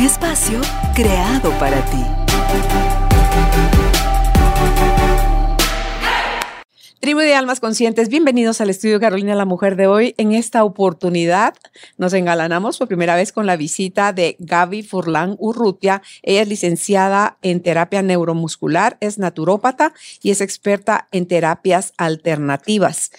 Espacio creado para ti. Tribu de Almas Conscientes, bienvenidos al estudio Carolina la Mujer de hoy. En esta oportunidad nos engalanamos por primera vez con la visita de Gaby Furlan Urrutia. Ella es licenciada en terapia neuromuscular, es naturópata y es experta en terapias alternativas.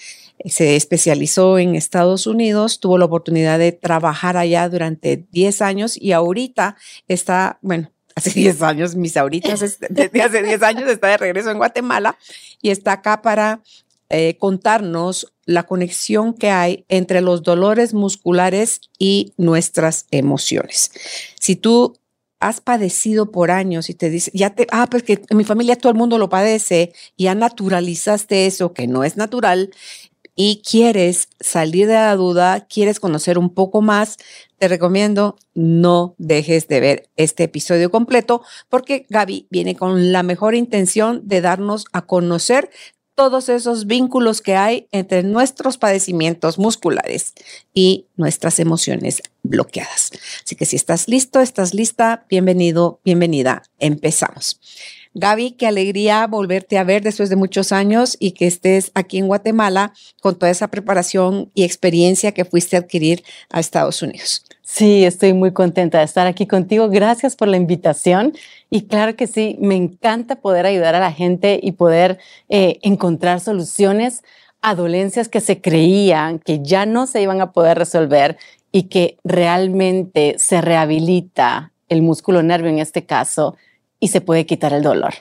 Se especializó en Estados Unidos, tuvo la oportunidad de trabajar allá durante 10 años y ahorita está, bueno, hace 10 años, mis ahoritas, desde hace 10 años está de regreso en Guatemala y está acá para eh, contarnos la conexión que hay entre los dolores musculares y nuestras emociones. Si tú has padecido por años y te dice, ya te, ah, pues que en mi familia todo el mundo lo padece, ya naturalizaste eso que no es natural y quieres salir de la duda, quieres conocer un poco más, te recomiendo no dejes de ver este episodio completo porque Gaby viene con la mejor intención de darnos a conocer todos esos vínculos que hay entre nuestros padecimientos musculares y nuestras emociones bloqueadas. Así que si estás listo, estás lista, bienvenido, bienvenida. Empezamos. Gaby, qué alegría volverte a ver después de muchos años y que estés aquí en Guatemala con toda esa preparación y experiencia que fuiste a adquirir a Estados Unidos. Sí, estoy muy contenta de estar aquí contigo. Gracias por la invitación. Y claro que sí, me encanta poder ayudar a la gente y poder eh, encontrar soluciones a dolencias que se creían que ya no se iban a poder resolver y que realmente se rehabilita el músculo nervio en este caso y se puede quitar el dolor.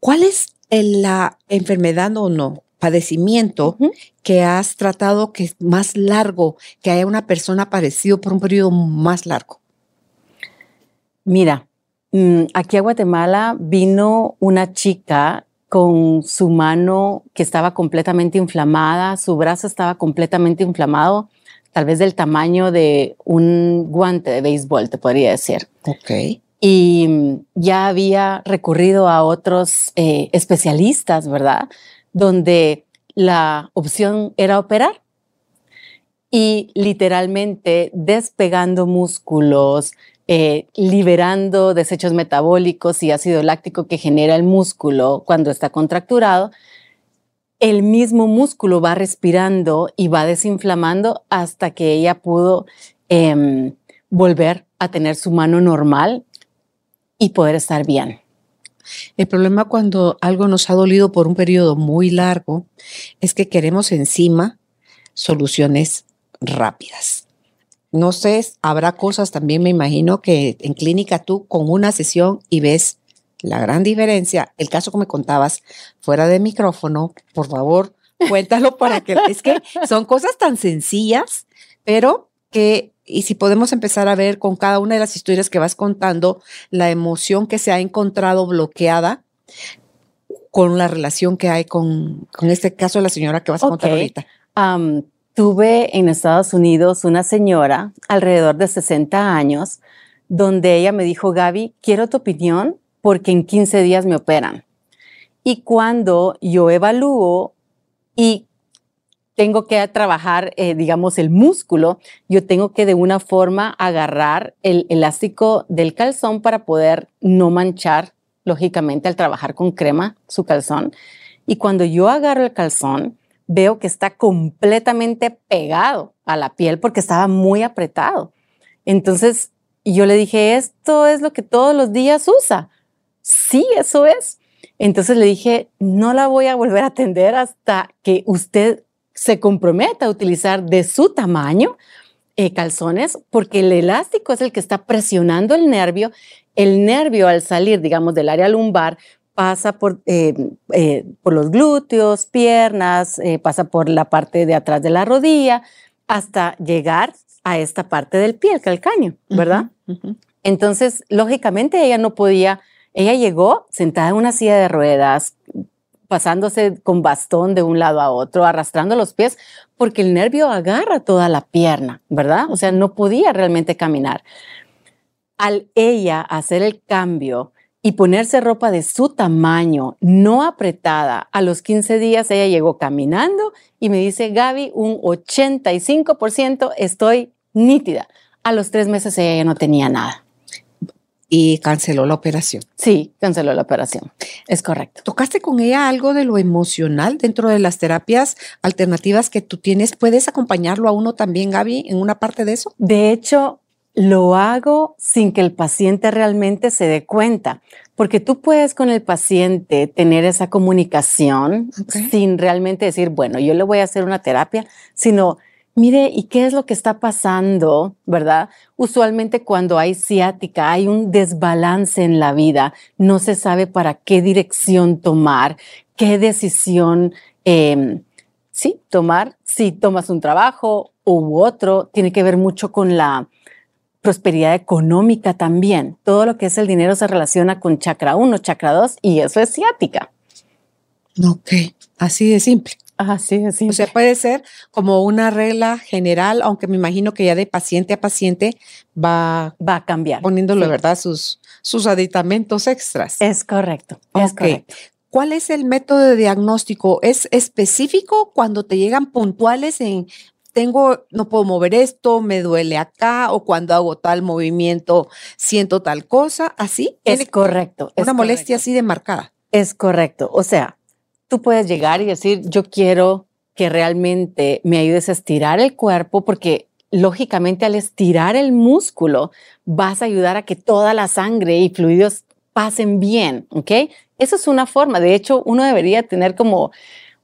¿Cuál es la enfermedad o no? padecimiento que has tratado que es más largo, que haya una persona padecido por un periodo más largo? Mira, mm, aquí a Guatemala vino una chica con su mano que estaba completamente inflamada, su brazo estaba completamente inflamado, tal vez del tamaño de un guante de béisbol, te podría decir. Ok y mm, ya había recurrido a otros eh, especialistas, ¿verdad? Donde la opción era operar y literalmente despegando músculos, eh, liberando desechos metabólicos y ácido láctico que genera el músculo cuando está contracturado, el mismo músculo va respirando y va desinflamando hasta que ella pudo em, volver a tener su mano normal y poder estar bien. El problema cuando algo nos ha dolido por un periodo muy largo es que queremos encima soluciones rápidas. No sé, habrá cosas también, me imagino que en clínica tú con una sesión y ves la gran diferencia. El caso que me contabas fuera de micrófono, por favor, cuéntalo para que es que son cosas tan sencillas, pero que y si podemos empezar a ver con cada una de las historias que vas contando, la emoción que se ha encontrado bloqueada con la relación que hay con, con este caso de la señora que vas a contar ahorita. tuve en Estados Unidos una señora alrededor de 60 años donde ella me dijo, Gaby, quiero tu opinión porque en 15 días me operan. Y cuando yo evalúo y tengo que trabajar, eh, digamos, el músculo, yo tengo que de una forma agarrar el elástico del calzón para poder no manchar, lógicamente, al trabajar con crema su calzón. Y cuando yo agarro el calzón, veo que está completamente pegado a la piel porque estaba muy apretado. Entonces, yo le dije, esto es lo que todos los días usa. Sí, eso es. Entonces le dije, no la voy a volver a atender hasta que usted se comprometa a utilizar de su tamaño eh, calzones porque el elástico es el que está presionando el nervio. El nervio al salir, digamos, del área lumbar pasa por, eh, eh, por los glúteos, piernas, pasa por la parte de atrás de la rodilla hasta llegar a esta parte del pie, el calcaño, ¿verdad? Entonces, lógicamente, ella no podía, ella llegó sentada en una silla de ruedas, pasándose con bastón de un lado a otro, arrastrando los pies, porque el nervio agarra toda la pierna, ¿verdad? O sea, no podía realmente caminar. Al ella hacer el cambio y ponerse ropa de su tamaño, no apretada, a los 15 días ella llegó caminando y me dice, Gaby, un 85% estoy nítida. A los tres meses ella ya no tenía nada y canceló la operación. Sí, canceló la operación. Es correcto. ¿Tocaste con ella algo de lo emocional dentro de las terapias alternativas que tú tienes? ¿Puedes acompañarlo a uno también, Gaby, en una parte de eso? De hecho, lo hago sin que el paciente realmente se dé cuenta, porque tú puedes con el paciente tener esa comunicación sin realmente decir, bueno, yo le voy a hacer una terapia, sino mire, ¿y qué es lo que está pasando? ¿Verdad? Usualmente cuando hay ciática, hay un desbalance en la vida, no se sabe para qué dirección tomar, qué decisión, eh, sí, tomar, si tomas un trabajo u otro, tiene que ver mucho con la prosperidad económica también. Todo lo que es el dinero se relaciona con chakra 1, chakra 2 y eso es ciática. Ok, así de simple. Así es. O sea, puede ser como una regla general, aunque me imagino que ya de paciente a paciente va, va a cambiar. Poniéndole, ¿verdad? Sus, sus aditamentos extras. Es correcto. Es correcto. ¿Cuál es el método de diagnóstico? ¿Es específico cuando te llegan puntuales en tengo, no puedo mover esto, me duele acá, o cuando hago tal movimiento siento tal cosa? ¿Así? Es correcto. Una molestia así de marcada. Es correcto. O sea, tú puedes llegar y decir, yo quiero que realmente me ayudes a estirar el cuerpo porque lógicamente al estirar el músculo vas a ayudar a que toda la sangre y fluidos pasen bien, ¿ok? Eso es una forma. De hecho, uno debería tener como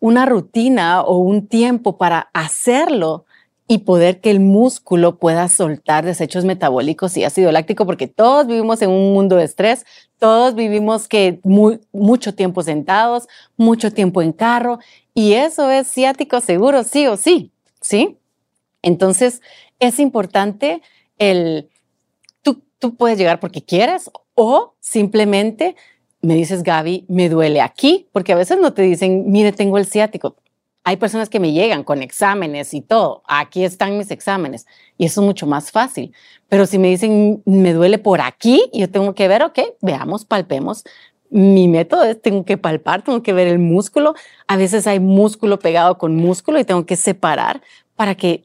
una rutina o un tiempo para hacerlo y poder que el músculo pueda soltar desechos metabólicos y ácido láctico, porque todos vivimos en un mundo de estrés, todos vivimos que mucho tiempo sentados, mucho tiempo en carro, y eso es ciático seguro, sí o sí, ¿sí? Entonces, es importante el, tú, tú puedes llegar porque quieres o simplemente me dices, Gaby, me duele aquí, porque a veces no te dicen, mire, tengo el ciático hay personas que me llegan con exámenes y todo. Aquí están mis exámenes y eso es mucho más fácil. Pero si me dicen, me duele por aquí, yo tengo que ver, ok, veamos, palpemos. Mi método es, tengo que palpar, tengo que ver el músculo. A veces hay músculo pegado con músculo y tengo que separar para que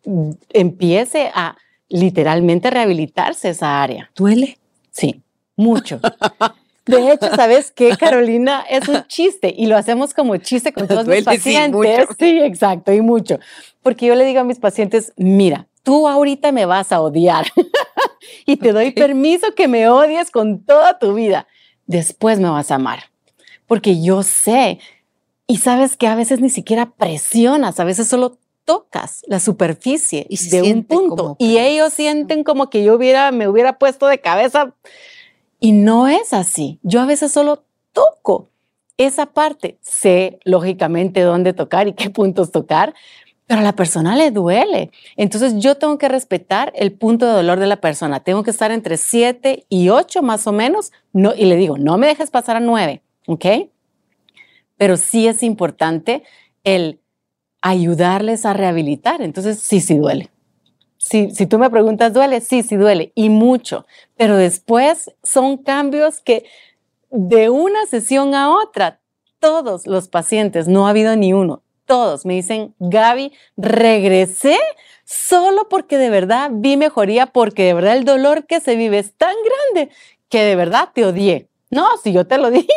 empiece a literalmente rehabilitarse esa área. ¿Duele? Sí, mucho. De hecho, ¿sabes qué, Carolina? Es un chiste y lo hacemos como chiste con todos mis pacientes. Sí, exacto, y mucho. Porque yo le digo a mis pacientes, mira, tú ahorita me vas a odiar y te doy permiso que me odies con toda tu vida. Después me vas a amar. Porque yo sé, y sabes que a veces ni siquiera presionas, a veces solo tocas la superficie y de un punto y ellos sienten como que yo hubiera me hubiera puesto de cabeza y no es así. Yo a veces solo toco esa parte. Sé lógicamente dónde tocar y qué puntos tocar, pero a la persona le duele. Entonces yo tengo que respetar el punto de dolor de la persona. Tengo que estar entre 7 y 8 más o menos. No, y le digo, no me dejes pasar a 9, ¿ok? Pero sí es importante el ayudarles a rehabilitar. Entonces sí, sí duele si, tú me preguntas, ¿duele? Sí, sí duele y mucho, pero después son cambios que de una sesión a otra, todos los pacientes, no ha habido ni uno, todos me dicen, Gaby, regresé solo porque de verdad vi mejoría, porque de verdad el dolor que se vive es tan grande que de verdad te odié. No, si yo te lo dije.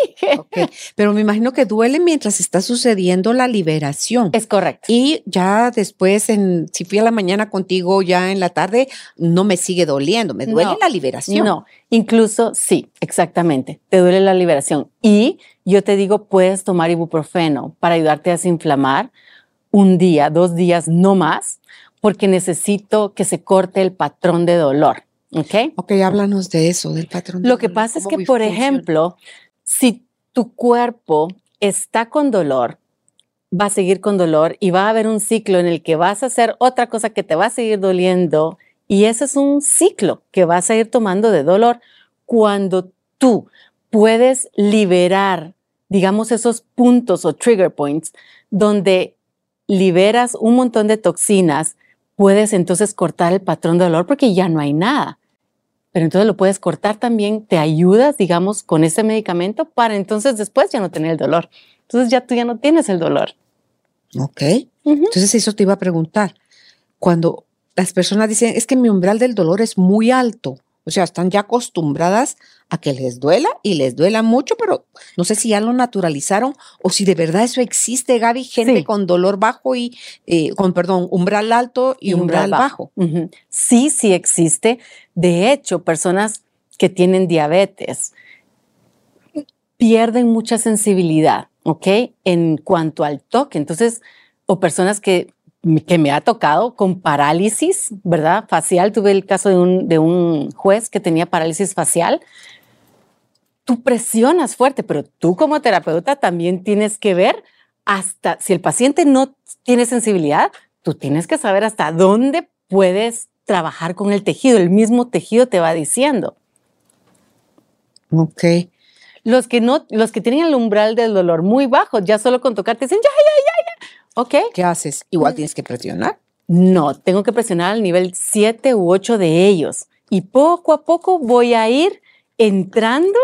Pero me imagino que duele mientras está sucediendo la liberación. Es correcto. Y ya después, en, si fui a la mañana contigo, ya en la tarde, no me sigue doliendo, me duele la liberación. No, incluso sí, exactamente, te duele la liberación. Y yo te digo, puedes tomar ibuprofeno para ayudarte a desinflamar un día, dos días, no más, porque necesito que se corte el patrón de dolor. ¿Ok? Ok, háblanos de eso, del patrón. Lo que pasa es que, por ejemplo, si tu cuerpo está con dolor, va a seguir con dolor y va a haber un ciclo en el que vas a hacer otra cosa que te va a seguir doliendo Y ese es un ciclo que vas a ir tomando de dolor cuando tú puedes liberar, digamos, esos puntos o trigger points donde liberas un montón de toxinas, puedes entonces cortar el patrón de dolor porque ya no hay nada. Pero entonces lo puedes cortar también, te ayudas, digamos, con ese medicamento para entonces después ya no tener el dolor. Entonces ya tú ya no tienes el dolor. Ok. Entonces eso te iba a preguntar. Cuando las personas dicen, es que mi umbral del dolor es muy alto, o sea, están ya acostumbradas a que les duela y les duela mucho, pero no sé si ya lo naturalizaron o si de verdad eso existe, Gaby, gente con dolor bajo y, eh, con, perdón, umbral alto y, umbral, bajo. Sí, sí existe. De hecho, personas que tienen diabetes pierden mucha sensibilidad, ¿ok? En cuanto al toque. Entonces, o personas que que me ha tocado con parálisis, ¿verdad? Facial. Tuve el caso de un, de un juez que tenía parálisis facial. Tú presionas fuerte, pero tú como terapeuta también tienes que ver hasta, si el paciente no tiene sensibilidad, tú tienes que saber hasta dónde puedes trabajar con el tejido. El mismo tejido te va diciendo. Ok. Los que no, los que tienen el umbral del dolor muy bajo, ya solo con tocarte dicen, ya, ya, ya, ya, Ok. ¿Qué haces? Igual mm. tienes que presionar. No, tengo que presionar al nivel 7 u 8 de ellos. Y poco a poco voy a ir entrando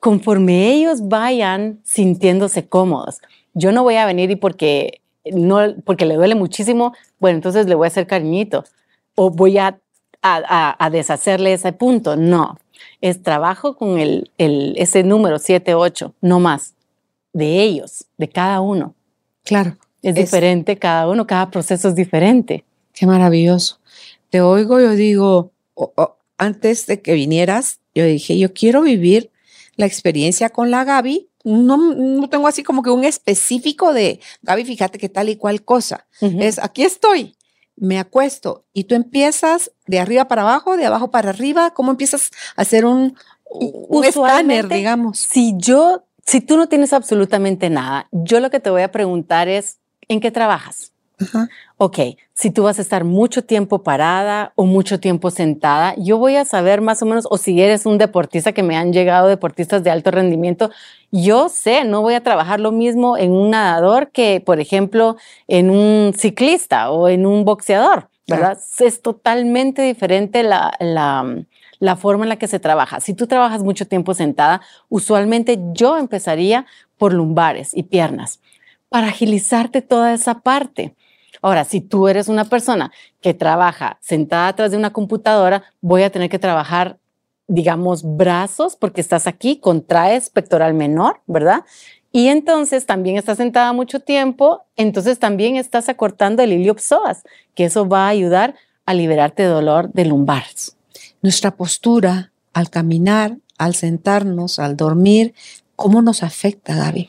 conforme ellos vayan sintiéndose cómodos. Yo no voy a venir y porque, no, porque le duele muchísimo, bueno, entonces le voy a hacer cariñito o voy a, a, deshacerle ese punto. No, es trabajo con el, el, ese número 7, 8, no más, de ellos, de cada uno. Claro. Es, diferente cada uno, cada proceso es diferente. Qué maravilloso. Te oigo, yo digo, antes de que vinieras, yo dije, yo quiero vivir la experiencia con la Gaby. No, no tengo así como que un específico de, Gaby, fíjate que tal y cual cosa. Es, aquí estoy, me acuesto y tú empiezas de arriba para abajo, de abajo para arriba, ¿cómo empiezas a hacer un, un escáner, digamos? Si yo, si tú no tienes absolutamente nada, yo lo que te voy a preguntar es, ¿En qué trabajas? Ok, si tú vas a estar mucho tiempo parada o mucho tiempo sentada, yo voy a saber más o menos, o si eres un deportista que me han llegado deportistas de alto rendimiento, yo sé, no voy a trabajar lo mismo en un nadador que, por ejemplo, en un ciclista o en un boxeador, ¿verdad? Es totalmente diferente la, la forma en la que se trabaja. Si tú trabajas mucho tiempo sentada, usualmente yo empezaría por lumbares y piernas para agilizarte toda esa parte. Ahora, si tú eres una persona que trabaja sentada atrás de una computadora, voy a tener que trabajar, digamos, brazos porque estás aquí, contraes pectoral menor, ¿verdad? Y entonces también estás sentada mucho tiempo, entonces también estás acortando el iliopsoas, que eso va a ayudar a liberarte de dolor de lumbares. Nuestra postura al caminar, al sentarnos, al dormir, ¿cómo nos afecta, Gaby?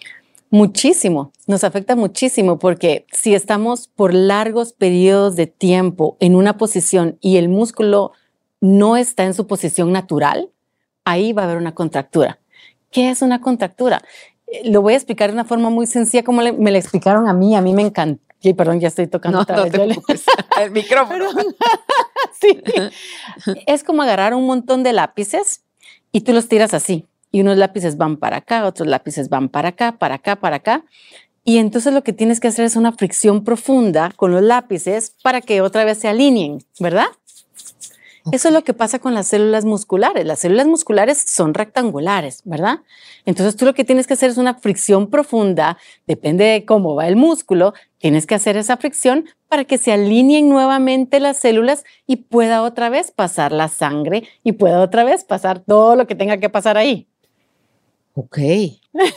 Muchísimo, nos afecta muchísimo porque si estamos por largos periodos de tiempo en una posición y el músculo no está en su posición natural, ahí va a haber una contractura. ¿Qué es una contractura? Eh, lo voy a explicar de una forma muy sencilla como me la explicaron a mí, a mí me encanta. Y perdón, ya estoy tocando otra vez. el micrófono. sí. Es como agarrar un montón de lápices y tú los tiras así y unos lápices van para acá, otros lápices van para acá, para acá, para acá. Y entonces lo que tienes que hacer es una fricción profunda con los lápices para que otra vez se alineen, ¿verdad? Eso es lo que pasa con las células musculares. Las células musculares son rectangulares, ¿verdad? Entonces tú lo que tienes que hacer es una fricción profunda, depende de cómo va el músculo, tienes que hacer esa fricción para que se alineen nuevamente las células y pueda otra vez pasar la sangre y pueda otra vez pasar todo lo que tenga que pasar ahí. Ok.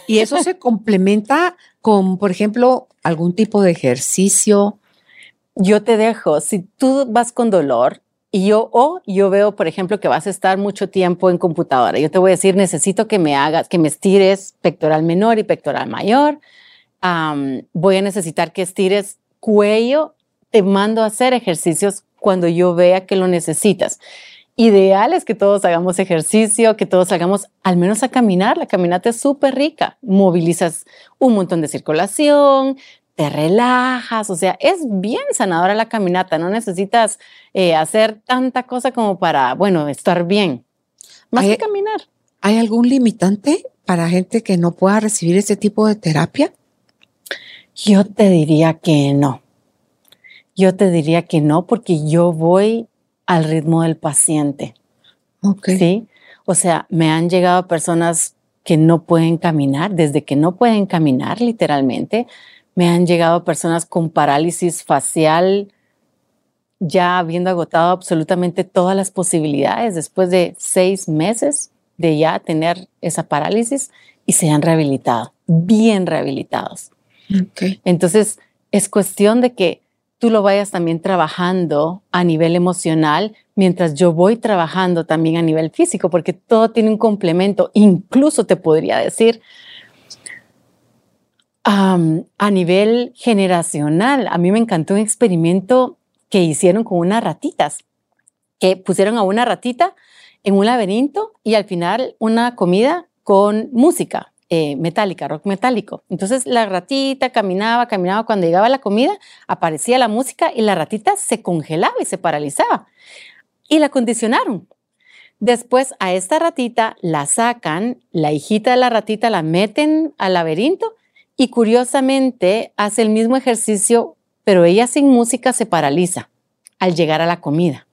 Y eso se complementa con, por ejemplo, algún tipo de ejercicio. Yo te dejo, si tú vas con dolor y yo, o yo veo, por ejemplo, que vas a estar mucho tiempo en computadora, yo te voy a decir, necesito que me hagas, que me estires pectoral menor y pectoral mayor. voy a necesitar que estires cuello. Te mando a hacer ejercicios cuando yo vea que lo necesitas ideal es que todos hagamos ejercicio, que todos hagamos al menos a caminar. La caminata es súper rica. Movilizas un montón de circulación, te relajas, o sea, es bien sanadora la caminata, no necesitas eh, hacer tanta cosa como para, bueno, estar bien, más que caminar. ¿Hay algún limitante para gente que no pueda recibir este tipo de terapia? Yo te diría que no. Yo te diría que no porque yo voy al ritmo del paciente. ¿sí? O sea, me han llegado personas que no pueden caminar, desde que no pueden caminar literalmente, me han llegado personas con parálisis facial, ya habiendo agotado absolutamente todas las posibilidades después de seis meses de ya tener esa parálisis y se han rehabilitado, bien rehabilitados. Entonces, es cuestión de que tú lo vayas también trabajando a nivel emocional mientras yo voy trabajando también a nivel físico, porque todo tiene un complemento. Incluso te podría decir, a nivel generacional, a mí me encantó un experimento que hicieron con unas ratitas, que pusieron a una ratita en un laberinto y al final una comida con música eh, metálica, rock metálico. Entonces la ratita caminaba, caminaba, cuando llegaba la comida aparecía la música y la ratita se congelaba y se paralizaba. Y la condicionaron. Después a esta ratita la sacan, la hijita de la ratita la meten al laberinto y curiosamente hace el mismo ejercicio, pero ella sin música se paraliza al llegar a la comida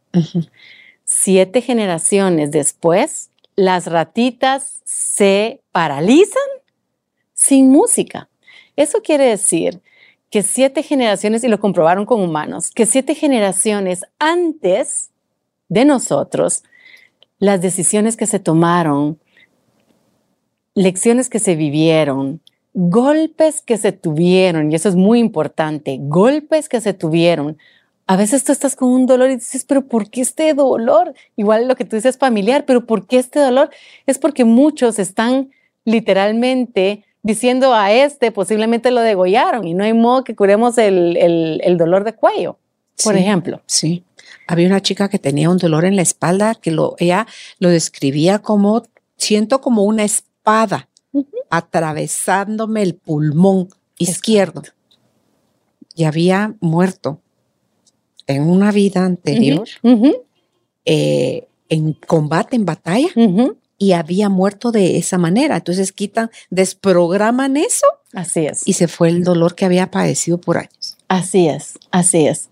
siete generaciones después, las ratitas se paralizan sin música. Eso quiere decir que siete generaciones, y lo comprobaron con humanos, que siete generaciones antes de nosotros, las decisiones que se tomaron, lecciones que se vivieron, golpes que se tuvieron, y eso es muy importante, golpes que se tuvieron, a veces tú estás con un dolor y dices, pero ¿por qué este dolor? Igual lo que tú dices es familiar, pero ¿por qué este dolor? Es porque muchos están literalmente diciendo a este posiblemente lo degollaron y no hay modo que curemos el, el- el dolor de cuello, por Sí. ejemplo. Sí. Había una chica que tenía un dolor en la espalda que lo, ella lo describía como, siento como una espada atravesándome el pulmón izquierdo. Y había muerto en una vida anterior eh, en combate, en batalla. Y había muerto de esa manera. Entonces quitan, desprograman eso Así es. y se fue el dolor que había padecido por años. Así es, así es.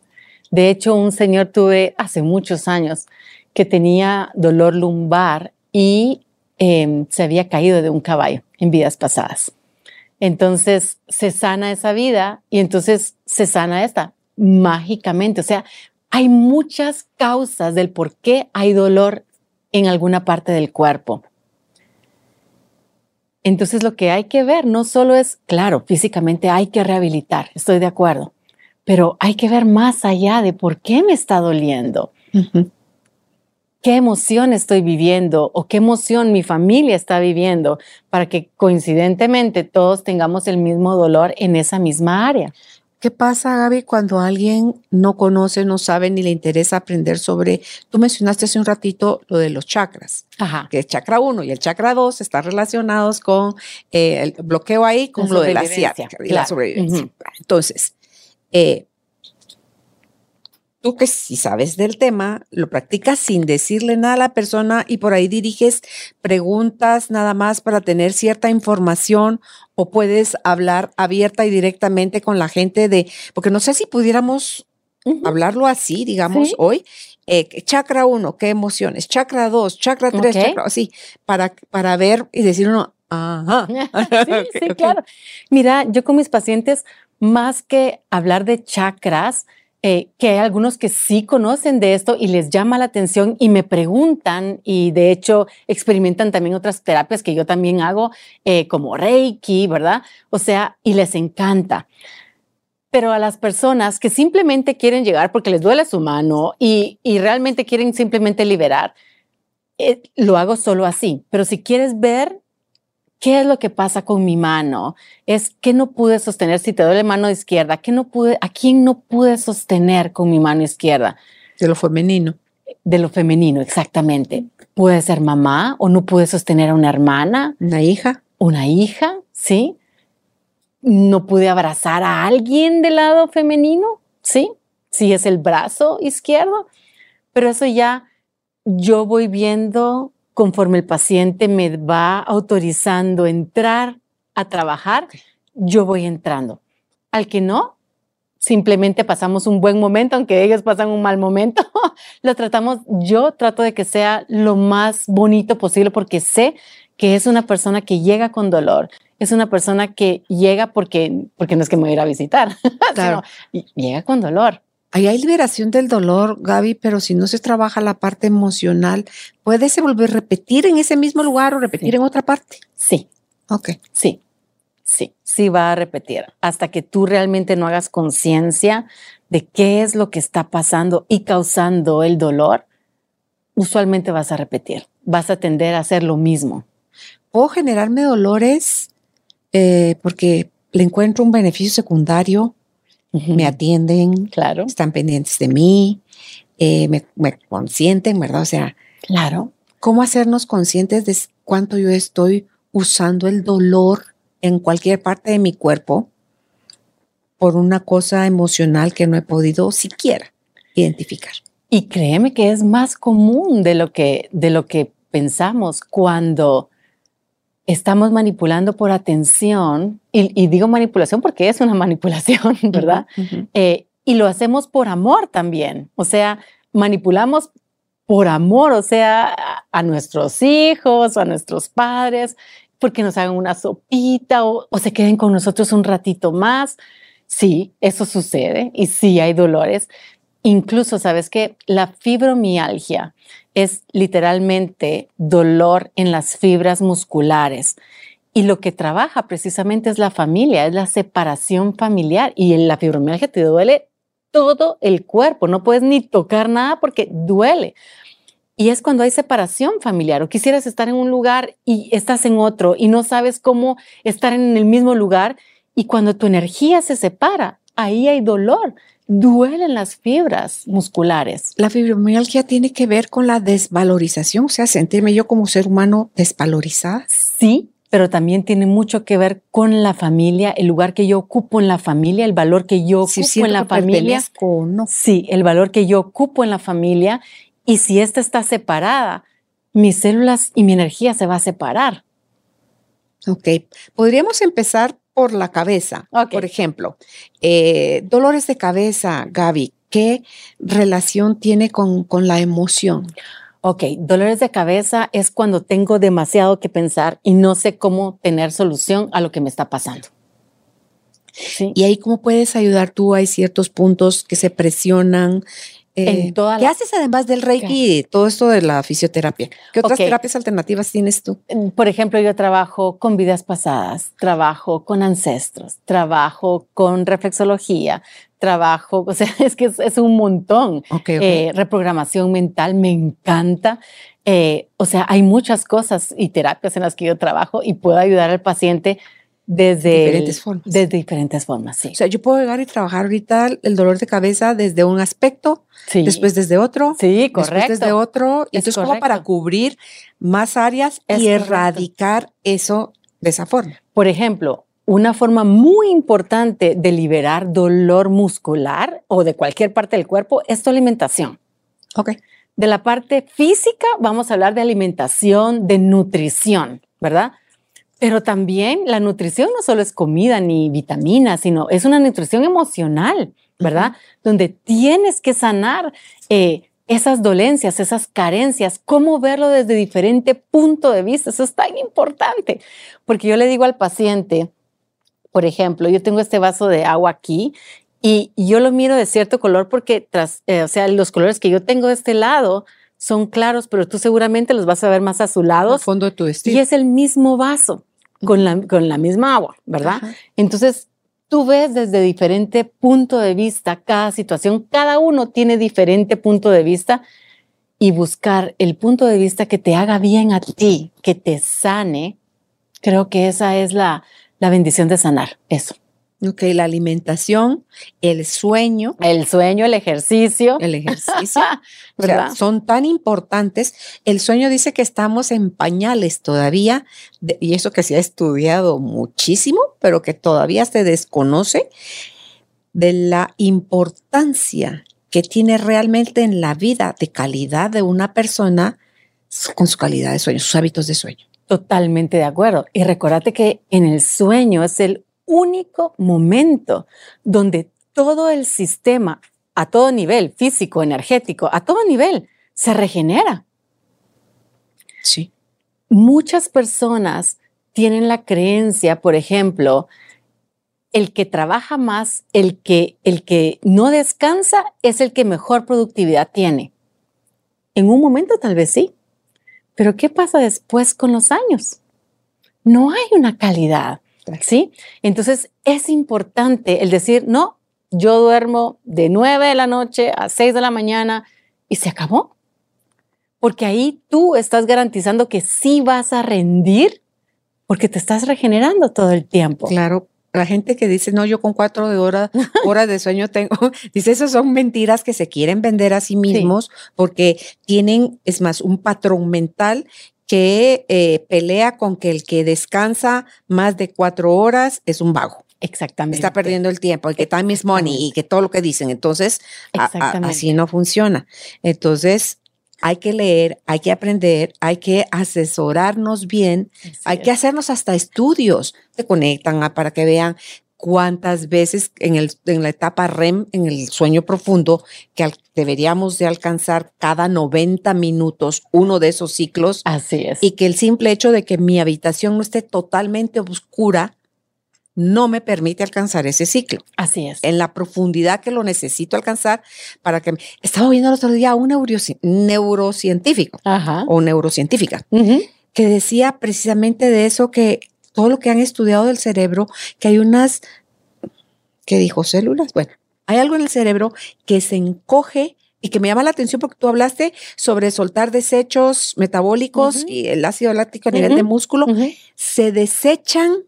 De hecho, un señor tuve hace muchos años que tenía dolor lumbar y em, se había caído de un caballo en vidas pasadas. Entonces se sana esa vida y entonces se sana esta mágicamente. O sea, hay muchas causas del por qué hay dolor en alguna parte del cuerpo. Entonces lo que hay que ver no solo es, claro, físicamente hay que rehabilitar, estoy de acuerdo, pero hay que ver más allá de por qué me está doliendo, qué emoción estoy viviendo o qué emoción mi familia está viviendo para que coincidentemente todos tengamos el mismo dolor en esa misma área. ¿Qué pasa, Gaby, cuando alguien no conoce, no sabe ni le interesa aprender sobre, tú mencionaste hace un ratito lo de los chakras, Ajá. que el chakra 1 y el chakra 2 están relacionados con eh, el bloqueo ahí, con La lo de la asiática y la sobrevivencia. Entonces, eh, tú que si sabes del tema, lo practicas sin decirle nada a la persona y por ahí diriges preguntas nada más para tener cierta información o puedes hablar abierta y directamente con la gente de, porque no sé si pudiéramos Ujú. hablarlo así, digamos, Sí. hoy. eh, chakra 1, qué emociones. Chakra 2, chakra 3, Ok. chakra, así, para, para ver y decir uno, ajá. sí, Ok, sí, ok. claro. Mira, yo con mis pacientes, más que hablar de chakras, eh, que hay algunos que sí conocen de esto y les llama la atención y me preguntan y de hecho experimentan también otras terapias que yo también hago, eh, como Reiki, ¿verdad? O sea, y les encanta. Pero a las personas que simplemente quieren llegar porque les duele su mano y, realmente quieren simplemente liberar, eh, lo hago solo así. Pero si quieres ver ¿Qué es lo que pasa con mi mano? Es que no pude sostener, si te duele mano izquierda, ¿qué no pude, ¿a quién no pude sostener con mi mano izquierda? De lo femenino. De lo femenino, exactamente. Puede ser mamá o no pude sostener a una hermana, Una hija. una hija, ¿sí? no pude abrazar a alguien del lado femenino, ¿sí? Sí es el brazo izquierdo, pero eso ya yo voy viendo conforme el paciente me va autorizando entrar a trabajar, yo voy entrando. Al que no, simplemente pasamos un buen momento, aunque ellos pasan un mal momento, lo tratamos, yo trato de que sea lo más bonito posible porque sé que es una persona que llega con dolor, es una persona que llega porque, porque no es que me voy a ir a visitar, claro. llega con dolor. Ahí hay liberación del dolor, Gaby, pero si no se trabaja la parte emocional, ¿puedes volver a repetir en ese mismo lugar o repetir en otra parte? Sí. Ok. Sí, sí, sí va a repetir hasta que tú realmente no hagas conciencia de qué es lo que está pasando y causando el dolor. Usualmente vas a repetir, vas a tender a hacer lo mismo. ¿Puedo generarme dolores eh, porque le encuentro un beneficio secundario me atienden, claro. están pendientes de mí, eh, me, me, consienten, ¿verdad? O sea, claro. ¿Cómo hacernos conscientes de cuánto yo estoy usando el dolor en cualquier parte de mi cuerpo por una cosa emocional que no he podido siquiera identificar? Y créeme que es más común de lo que, de lo que pensamos cuando estamos manipulando por atención, y, digo manipulación porque es una manipulación, ¿verdad? Eh, y lo hacemos por amor también, o sea, manipulamos por amor, o sea, a, nuestros hijos, a nuestros padres, porque nos hagan una sopita o, o se queden con nosotros un ratito más. Sí, eso sucede y sí hay dolores. Incluso, ¿sabes que La fibromialgia es literalmente dolor en las fibras musculares. Y lo que trabaja precisamente es la familia, es la separación familiar. Y en la fibromialgia te duele todo el cuerpo, no puedes ni tocar nada porque duele. Y es cuando hay separación familiar o quisieras estar en un lugar y estás en otro y no sabes cómo estar en el mismo lugar. Y cuando tu energía se separa, ahí hay dolor duelen las fibras musculares. La fibromialgia tiene que ver con la desvalorización, o sea, sentirme yo como ser humano desvalorizada. Sí, pero también tiene mucho que ver con la familia, el lugar que yo ocupo en la familia, el valor que yo ocupo en la familia. No. Sí, el valor que yo ocupo en la familia. Y si esta está separada, mis células y mi energía se va a separar. Ok, podríamos empezar por la cabeza. Por ejemplo, eh, dolores de cabeza, Gaby, ¿qué relación tiene con, con la emoción? Ok, dolores de cabeza es cuando tengo demasiado que pensar y no sé cómo tener solución a lo que me está pasando. Sí. Y ahí, ¿cómo puedes ayudar tú? Hay ciertos puntos que se presionan eh, ¿Qué haces además del Reiki y todo esto de la fisioterapia? ¿Qué otras terapias alternativas tienes tú? Por ejemplo, yo trabajo con vidas pasadas, trabajo con ancestros, trabajo con reflexología, trabajo, o sea, es que es, un montón. Eh, reprogramación mental, me encanta. Eh, o sea, hay muchas cosas y terapias en las que yo trabajo y puedo ayudar al paciente desde diferentes formas. Desde diferentes formas, sí. O sea, yo puedo llegar y trabajar ahorita el dolor de cabeza desde un aspecto, después desde otro, sí, correcto. después desde otro, y entonces como para cubrir más áreas y erradicar eso de esa forma. Por ejemplo, una forma muy importante de liberar dolor muscular o de cualquier parte del cuerpo es tu alimentación. Ok. De la parte física, vamos a hablar de alimentación, de nutrición, ¿verdad? Pero también la nutrición no solo es comida ni vitaminas, sino es una nutrición emocional, ¿verdad? Donde tienes que sanar eh, esas dolencias, esas carencias, cómo verlo desde diferente punto de vista. Eso es tan importante, porque yo le digo al paciente, por ejemplo, yo tengo este vaso de agua aquí y yo lo miro de cierto color porque, tras, eh, o sea, los colores que yo tengo de este lado son claros, pero tú seguramente los vas a ver más azulados. Al fondo de tu Y es el mismo vaso con la, con la misma agua, ¿verdad? Entonces, tú ves desde diferente punto de vista cada situación, cada uno tiene diferente punto de vista y buscar el punto de vista que te haga bien a ti, que te sane, creo que esa es la, la bendición de sanar, eso. Ok, la alimentación, el sueño. El sueño, el ejercicio. El ejercicio. ¿verdad? son tan importantes. El sueño dice que estamos en pañales todavía, y eso que se ha estudiado muchísimo, pero que todavía se desconoce de la importancia que tiene realmente en la vida de calidad de una persona con su calidad de sueño, sus hábitos de sueño. Totalmente de acuerdo. Y recordate que en el sueño es el único momento donde todo el sistema, a todo nivel, físico, energético, a todo nivel, se regenera. Sí. Muchas personas tienen la creencia, por ejemplo, el que trabaja más, el que, el que no descansa, es el que mejor productividad tiene. En un momento tal vez sí, pero ¿qué pasa después con los años? No hay una calidad, ¿sí? Entonces es importante el decir, no, yo duermo de 9 de la noche a 6 de la mañana y se acabó. Porque ahí tú estás garantizando que sí vas a rendir porque te estás regenerando todo el tiempo. Claro, la gente que dice, no, yo con cuatro de hora, horas de sueño tengo, dice, esas son mentiras que se quieren vender a sí mismos porque tienen, es más, un patrón mental que eh, pelea con que el que descansa más de cuatro horas es un vago. Exactamente. Está perdiendo el tiempo, el que time is money y que todo lo que dicen. Entonces, así no funciona. Entonces, hay que leer, hay que aprender, hay que asesorarnos bien, hay que hacernos hasta estudios. Se conectan para que vean cuántas veces en, el, en la etapa REM, en el sueño profundo, que deberíamos de alcanzar cada 90 minutos uno de esos ciclos. Así es. Y que el simple hecho de que mi habitación no esté totalmente oscura no me permite alcanzar ese ciclo. Así es. En la profundidad que lo necesito alcanzar para que... Estaba viendo el otro día a un neurocientífico o neurocientífica que decía precisamente de eso que todo lo que han estudiado del cerebro, que hay unas, ¿qué dijo? Células. Bueno, hay algo en el cerebro que se encoge y que me llama la atención porque tú hablaste sobre soltar desechos metabólicos y el ácido láctico a nivel de músculo. Se desechan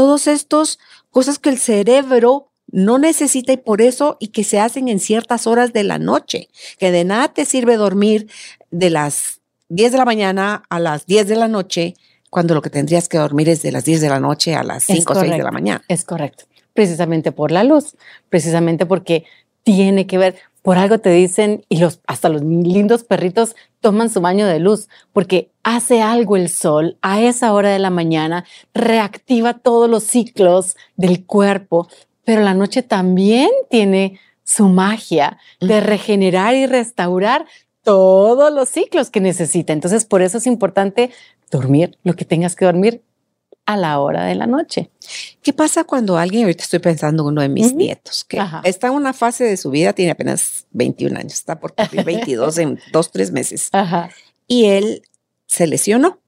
todos estos cosas que el cerebro no necesita y por eso y que se hacen en ciertas horas de la noche, que de nada te sirve dormir de las 10 de la mañana a las 10 de la noche cuando lo que tendrías que dormir es de las 10 de la noche a las 5 o 6 de la mañana. Es correcto, precisamente por la luz, precisamente porque tiene que ver, por algo te dicen, y los, hasta los lindos perritos toman su baño de luz, porque hace algo el sol a esa hora de la mañana, reactiva todos los ciclos del cuerpo, pero la noche también tiene su magia de regenerar y restaurar todos los ciclos que necesita. Entonces, por eso es importante dormir lo que tengas que dormir a la hora de la noche. ¿Qué pasa cuando alguien, ahorita estoy pensando en uno de mis nietos, que está en una fase de su vida, tiene apenas 21 años, está por cumplir 22 en dos, tres meses, y él se lesionó.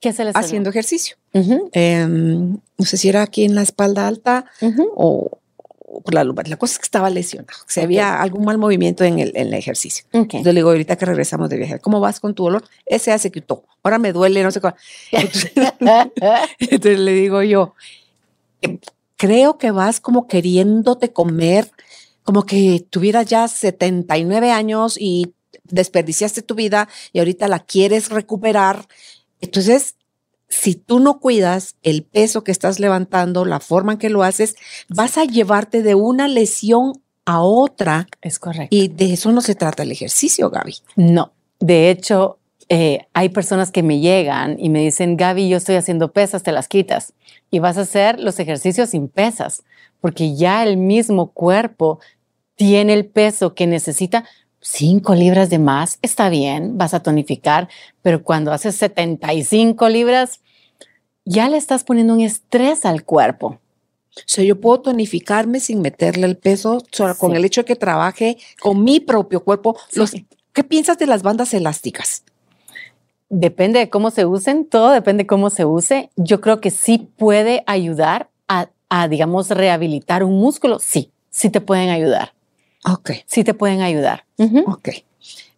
¿Qué se lesionó? Haciendo ejercicio. Em, no sé si era aquí en la espalda alta o, por la lumbar. La cosa es que estaba lesionado, se había algún mal movimiento en el, en el ejercicio. Entonces le digo, ahorita que regresamos de viaje, ¿cómo vas con tu dolor? Ese ya se quitó. Ahora me duele, no sé cómo. Entonces, le digo yo, em, creo que vas como queriéndote comer, como que tuvieras ya 79 años y desperdiciaste tu vida y ahorita la quieres recuperar. Entonces, si tú no cuidas el peso que estás levantando, la forma en que lo haces, vas a llevarte de una lesión a otra. Es correcto. Y de eso no se trata el ejercicio, Gaby. No. De hecho, eh, hay personas que me llegan y me dicen, Gaby, yo estoy haciendo pesas, te las quitas. Y vas a hacer los ejercicios sin pesas, porque ya el mismo cuerpo tiene el peso que necesita 5 libras de más, está bien, vas a tonificar, pero cuando haces 75 libras, ya le estás poniendo un estrés al cuerpo. O sea, yo puedo tonificarme sin meterle el peso, solo con el hecho de que trabaje con mi propio cuerpo. ¿Qué piensas de las bandas elásticas? Depende de cómo se usen, todo depende de cómo se use. Yo creo que sí puede ayudar a, a digamos, rehabilitar un músculo. Sí, sí te pueden ayudar. Ok. Sí te pueden ayudar. Ok.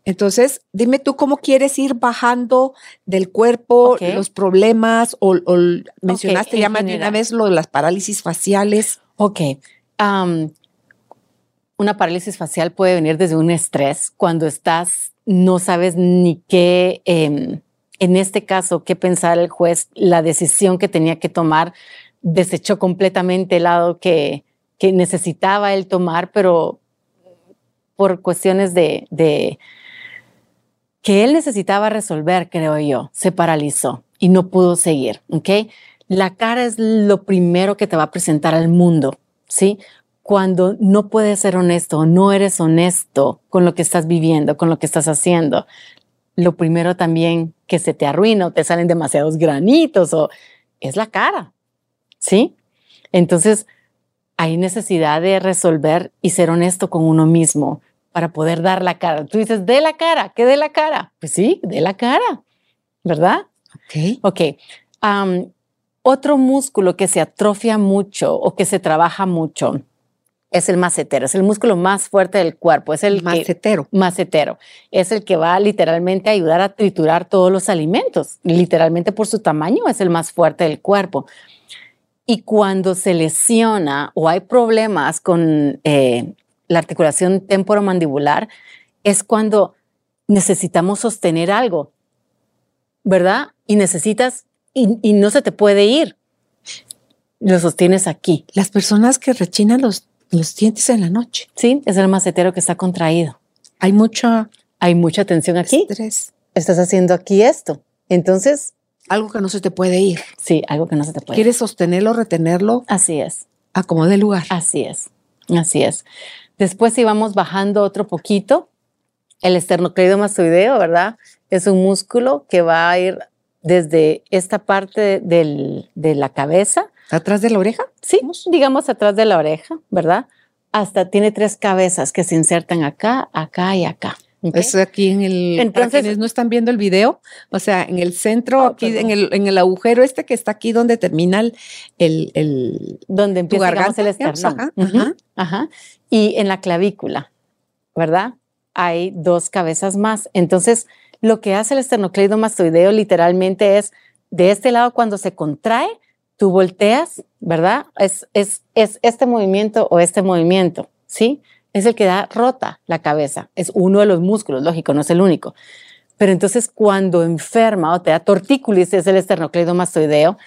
Entonces, dime tú cómo quieres ir bajando del cuerpo los problemas o, mencionaste ya más de una vez lo de las parálisis faciales. Ok. una parálisis facial puede venir desde un estrés cuando estás, no sabes ni qué, em, en este caso, qué pensar el juez, la decisión que tenía que tomar, desechó completamente el lado que, que necesitaba él tomar, pero por cuestiones de, que él necesitaba resolver, creo yo, se paralizó y no pudo seguir, ¿ok? La cara es lo primero que te va a presentar al mundo, ¿sí? Cuando no puedes ser honesto, no eres honesto con lo que estás viviendo, con lo que estás haciendo, lo primero también que se te arruina o te salen demasiados granitos o es la cara, ¿sí? Entonces, hay necesidad de resolver y ser honesto con uno mismo para poder dar la cara. Tú dices, de la cara, ¿qué de la cara? Pues sí, de la cara, ¿verdad? Ok. Ok. Otro músculo que se atrofia mucho o que se trabaja mucho es el macetero. Es el músculo más fuerte del cuerpo. Es el que- Macetero. macetero. Es el que va literalmente a ayudar a triturar todos los alimentos. Literalmente por su tamaño es el más fuerte del cuerpo. Y cuando se lesiona o hay problemas con eh, la articulación temporomandibular, es cuando necesitamos sostener algo, ¿verdad? Y necesitas, y, y no se te puede ir. Lo sostienes aquí, Las personas que rechinan los, los dientes en la noche. ¿sí? Es el macetero que está contraído. Hay mucho Hay mucha tensión aquí. estrés. Estás haciendo aquí esto. Entonces, Algo que no se te puede ir. sí, algo que no se te puede. Quieres sostenerlo, retenerlo Así es, a como de lugar. así es, así es. Después si vamos bajando otro poquito, el esternocleidomastoideo, ¿verdad? Es un músculo que va a ir desde esta parte del- de la cabeza, Atrás de la oreja. sí, digamos atrás de la oreja, ¿verdad? Hasta tiene tres cabezas que se insertan acá, acá y acá. Es aquí en el. para Entonces- quienes no están viendo el video, o sea, en el centro, Oh, aquí en el, en el agujero este que está aquí donde termina el, el, el- donde empieza garganta. el esternón. ajá. ajá. Y en la clavícula, ¿verdad? Hay dos cabezas más. Entonces, lo que hace el esternocleidomastoideo literalmente es de este lado cuando se contrae, tú volteas, ¿verdad? Es, es, es este movimiento o este movimiento, ¿sí? Es el que da rota la cabeza. Es uno de los músculos, lógico, no es el único. Pero entonces cuando enferma o te da tortícolis, es el esternocleidomastoideo,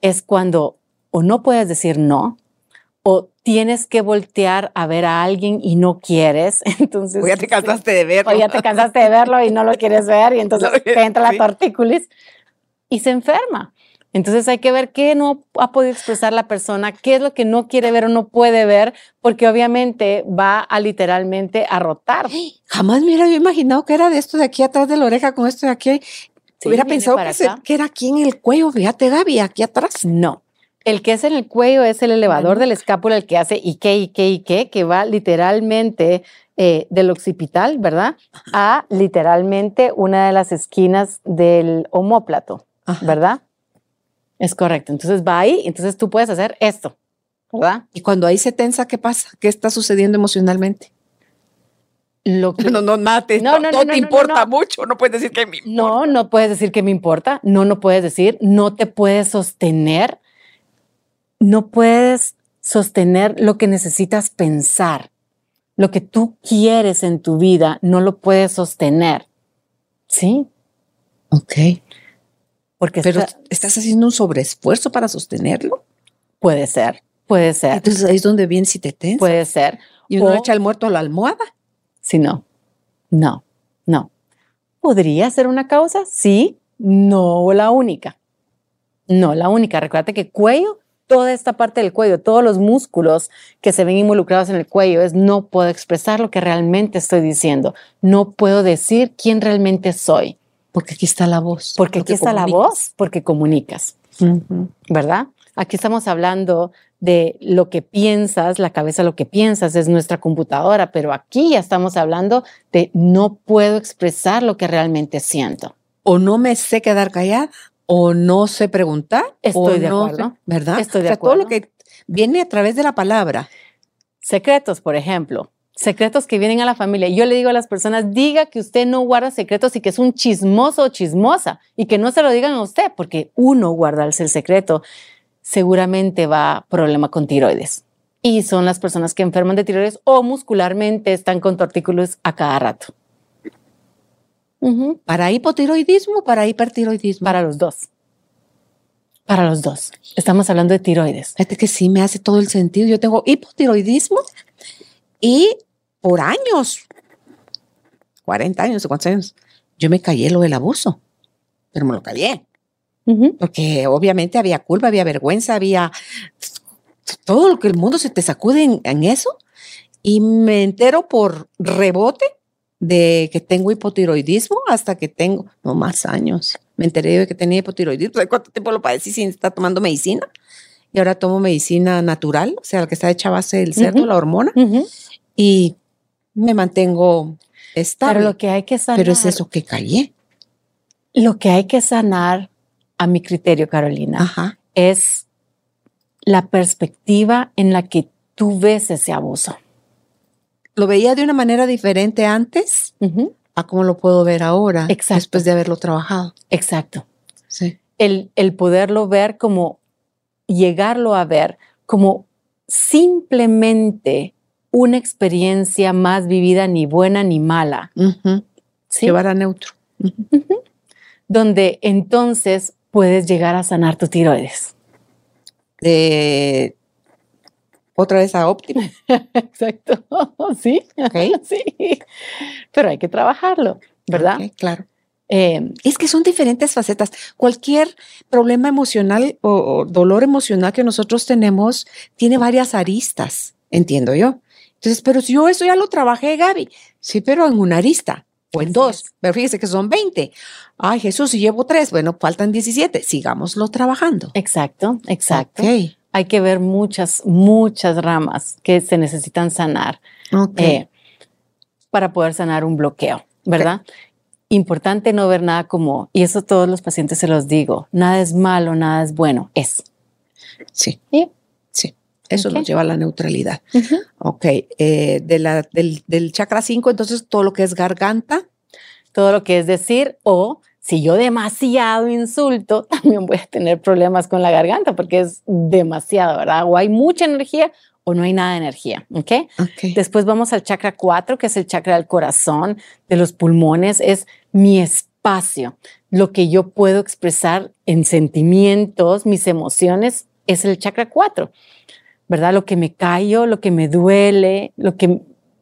es cuando o no puedes decir no, o tienes que voltear a ver a alguien y no quieres. Entonces, O ya te cansaste de verlo. o ya te cansaste de verlo y no lo quieres ver y entonces No, te entra la tortícolis y se enferma. Entonces hay que ver qué no ha podido expresar la persona, qué es lo que no quiere ver o no puede ver, porque obviamente va a literalmente a rotar. Jamás me hubiera imaginado que era de esto de aquí atrás de la oreja con esto de aquí. Sí, hubiera pensado que, se- acá. que era aquí en el cuello, fíjate, Gaby, aquí atrás. No. El que es en el cuello es el elevador del escápula, el que hace Ike, Ike, Ike, que va literalmente eh, del occipital, ¿verdad? A literalmente una de las esquinas del omóplato, Ajá. ¿verdad? Es correcto. Entonces va ahí, entonces tú puedes hacer esto, ¿verdad? Y cuando ahí se tensa, ¿qué pasa? ¿Qué está sucediendo emocionalmente? Lo que, No, no, nada, te, No, no, no, no no, te no, no, importa no. mucho, no puedes decir que me importa. no, no puedes decir que me importa, no, no puedes decir, no te puedes sostener, no puedes sostener lo que necesitas pensar, lo que tú quieres en tu vida, no lo puedes sostener, ¿sí? Ok. Porque Pero está- estás haciendo un sobreesfuerzo para sostenerlo. puede ser, puede ser, Entonces ahí es donde bien si te tensas. puede ser, y uno o- echa el muerto a la almohada. si no, no, no. ¿Podría ser una causa? Sí, no la única. No la única. Recuerda que cuello, toda esta parte del cuello, todos los músculos que se ven involucrados en el cuello es no puedo expresar lo que realmente estoy diciendo. No puedo decir quién realmente soy. Porque aquí está la voz. Porque aquí está la voz, porque comunicas. ¿verdad? Aquí estamos hablando de lo que piensas, la cabeza lo que piensas es nuestra computadora, pero aquí ya estamos hablando de no puedo expresar lo que realmente siento. O no me sé quedar callada, o no sé preguntar. Estoy o de no acuerdo. sé- ¿Verdad? Estoy de o sea, todo lo acuerdo. que viene a través de la palabra. Secretos, por ejemplo, secretos que vienen a la familia. Yo le digo a las personas, diga que usted no guarda secretos y que es un chismoso o chismosa y que no se lo digan a usted, porque uno guardarse el secreto seguramente va a problema con tiroides. y son las personas que enferman de tiroides o muscularmente están con tortícolis a cada rato. ¿Para hipotiroidismo o para hipertiroidismo? Para los dos. Para los dos. Estamos hablando de tiroides. Fíjate que sí me hace todo el sentido. Yo tengo hipotiroidismo y por años, 40 años o cuántos años, yo me callé lo del abuso, pero me lo callé. Ujú, Porque obviamente había culpa, había vergüenza, había todo lo que el mundo se te sacude en, en eso. Y me entero por rebote de que tengo hipotiroidismo hasta que tengo, no más años. Me enteré de que tenía hipotiroidismo. ¿Sabes cuánto tiempo lo padecí sin estar tomando medicina? Y ahora tomo medicina natural, o sea, la que está hecha a base del cerdo, Ujú. la hormona, ujú. Y me mantengo estable. Pero lo que hay que sanar, Pero es eso que callé. lo que hay que sanar, a mi criterio, Carolina, Ajá. es la perspectiva en la que tú ves ese abuso. Lo veía de una manera diferente antes a cómo lo puedo ver ahora, Exacto. después de haberlo trabajado. Exacto. Sí. El, el poderlo ver como, llegarlo a ver como simplemente una experiencia más vivida, ni buena ni mala, ¿sí? Llevar a neutro. Donde entonces puedes llegar a sanar tu tiroides. De otra vez a óptimo. Exacto, sí, sí, pero hay que trabajarlo, ¿verdad? Claro. Eh, Es que son diferentes facetas. Cualquier problema emocional o, o dolor emocional que nosotros tenemos tiene varias aristas, entiendo yo. Entonces, pero si yo eso ya lo trabajé, Gaby. Sí, pero en una arista o en Así dos. es. Pero fíjese que son 20. Ay, Jesús, si llevo tres, bueno, faltan 17. Sigámoslo trabajando. exacto, exacto. Ok. Hay que ver muchas, muchas ramas que se necesitan sanar eh, para poder sanar un bloqueo, ¿verdad? Importante no ver nada como, y eso todos los pacientes se los digo, nada es malo, nada es bueno, es. sí, ¿Sí? Eso Ok. nos lleva a la neutralidad. Ok. eh, de la, del, del chakra 5, entonces todo lo que es garganta. todo lo que es decir, o si yo demasiado insulto, también voy a tener problemas con la garganta porque es demasiado, ¿verdad? O hay mucha energía o no hay nada de energía, ¿ok? Ok. Después vamos al chakra 4, que es el chakra del corazón, de los pulmones, es mi espacio, lo que yo puedo expresar en sentimientos, mis emociones, es el chakra 4, ¿verdad? Lo que me callo, lo que me duele, lo que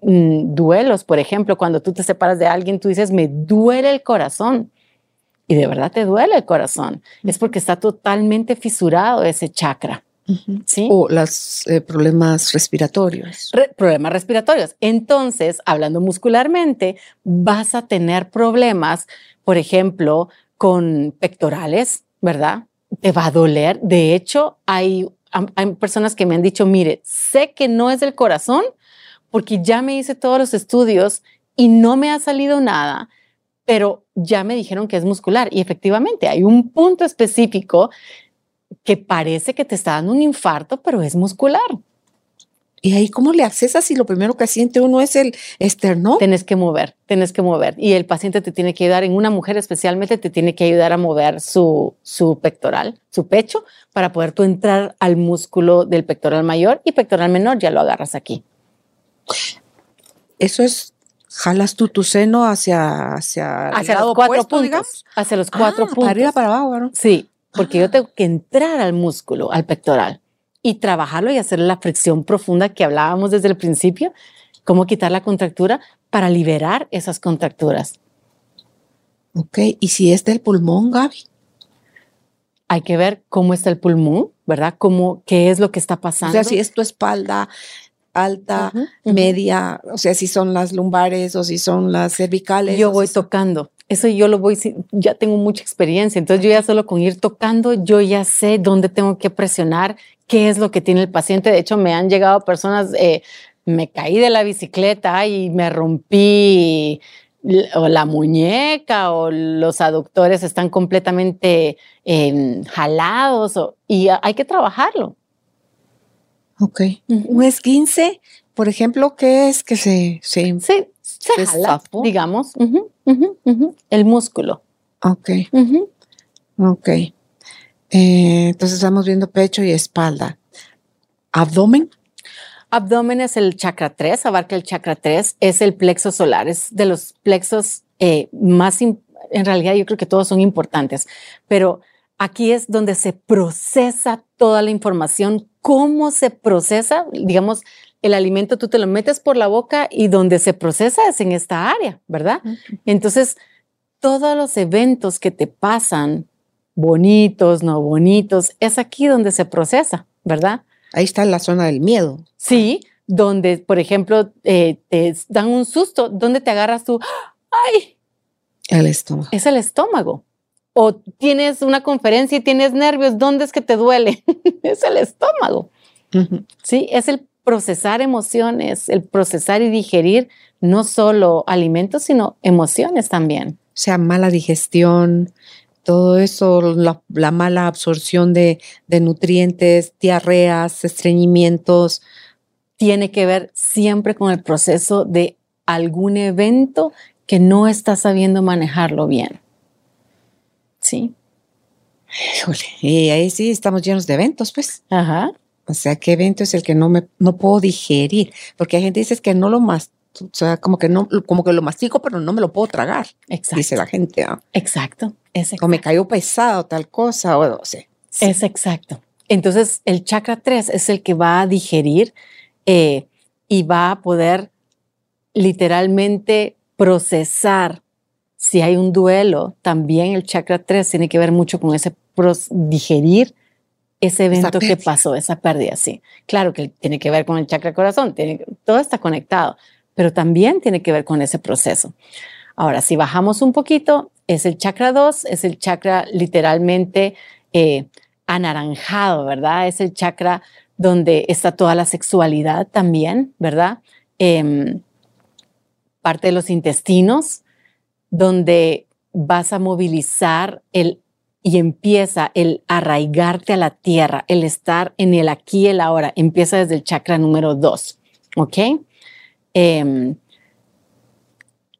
mm, duelos, por ejemplo, cuando tú te separas de alguien, tú dices, me duele el corazón. Y de verdad te duele el corazón. Es porque está totalmente fisurado ese chakra. ¿sí? O los eh, problemas respiratorios. Re- problemas respiratorios. Entonces, hablando muscularmente, vas a tener problemas, por ejemplo, con pectorales, ¿verdad? Te va a doler. De hecho, hay, hay personas que me han dicho, mire, sé que no es del corazón porque ya me hice todos los estudios y no me ha salido nada, pero ya me dijeron que es muscular. Y efectivamente, hay un punto específico que parece que te está dando un infarto, pero es muscular. ¿Y ahí cómo le accesas si lo primero que siente uno es el esternón? Tienes que mover, tienes que mover. Y el paciente te tiene que ayudar, en una mujer especialmente, te tiene que ayudar a mover su, su pectoral, su pecho, para poder tú entrar al músculo del pectoral mayor y pectoral menor, ya lo agarras aquí. Eso es, jalas tú tu seno hacia, hacia, el Hacia lado los cuatro opuesto, puntos. digamos. Hacia los cuatro Ah, puntos. Para arriba, para abajo, ¿no? Sí, porque Ah. yo tengo que entrar al músculo, al pectoral, y trabajarlo y hacer la fricción profunda que hablábamos desde el principio, cómo quitar la contractura para liberar esas contracturas. Ok, y si es del pulmón, Gaby. Hay que ver cómo está el pulmón, ¿verdad? Cómo, qué es lo que está O pasando. sea, si es tu espalda alta, media, o sea, si son las lumbares o si son las cervicales. Yo o voy si tocando. Eso yo lo voy, ya tengo mucha experiencia. Entonces yo ya solo con ir tocando, yo ya sé dónde tengo que presionar, qué es lo que tiene el paciente. De hecho, me han llegado personas, eh, me caí de la bicicleta y me rompí o la muñeca o los aductores están completamente eh, jalados o- y hay que trabajarlo. Ok. Un esguince, por ejemplo, ¿qué es que se... se Sí, se jala, zafó. digamos, ujú, ujú, ujú, el músculo. ok, ok. Eh, entonces estamos viendo pecho y espalda. Abdomen. Abdomen es el chakra 3, abarca el chakra 3, es el plexo solar, es de los plexos eh, más, en realidad yo creo que todos son importantes, pero aquí es donde se procesa toda la información, cómo se procesa, digamos, el alimento tú te lo metes por la boca y donde se procesa es en esta área, ¿verdad? Entonces, todos los eventos que te pasan, bonitos, no bonitos, es aquí donde se procesa, ¿verdad? Ahí está la zona del miedo. Sí, donde, por ejemplo, eh, te dan un susto, ¿dónde te agarras tú? ¡Ay! El estómago. Es el estómago. O tienes una conferencia y tienes nervios, ¿dónde es que te duele? es el estómago. Sí, es el procesar emociones, el procesar y digerir no solo alimentos, sino emociones también. O sea, mala digestión, todo eso, la, mala absorción de, nutrientes, diarreas, estreñimientos. Tiene que ver siempre con el proceso de algún evento que no está sabiendo manejarlo bien. ¿Sí? y ahí sí estamos llenos de eventos, pues. Ajá. O sea, ¿qué evento es el que no me no puedo digerir? Porque hay gente que dice que no lo más, o sea, como que no, como que lo mastico, pero no me lo puedo tragar. Exacto. Dice la gente. Exacto. O me cayó pesado tal cosa, o no sé. Es exacto. Entonces, el chakra 3 es el que va a digerir eh, y va a poder literalmente procesar. Si hay un duelo, también el chakra 3 tiene que ver mucho con ese digerir ese evento que pasó, esa pérdida, sí. Claro que tiene que ver con el chakra corazón, tiene, todo está conectado, pero también tiene que ver con ese proceso. Ahora, si bajamos un poquito, es el chakra 2, es el chakra literalmente eh, anaranjado, ¿verdad? Es el chakra donde está toda la sexualidad también, ¿verdad? Em, parte de los intestinos, donde vas a movilizar el y empieza el arraigarte a la tierra, el estar en el aquí y el ahora, empieza desde el chakra número 2, ¿ok? Em,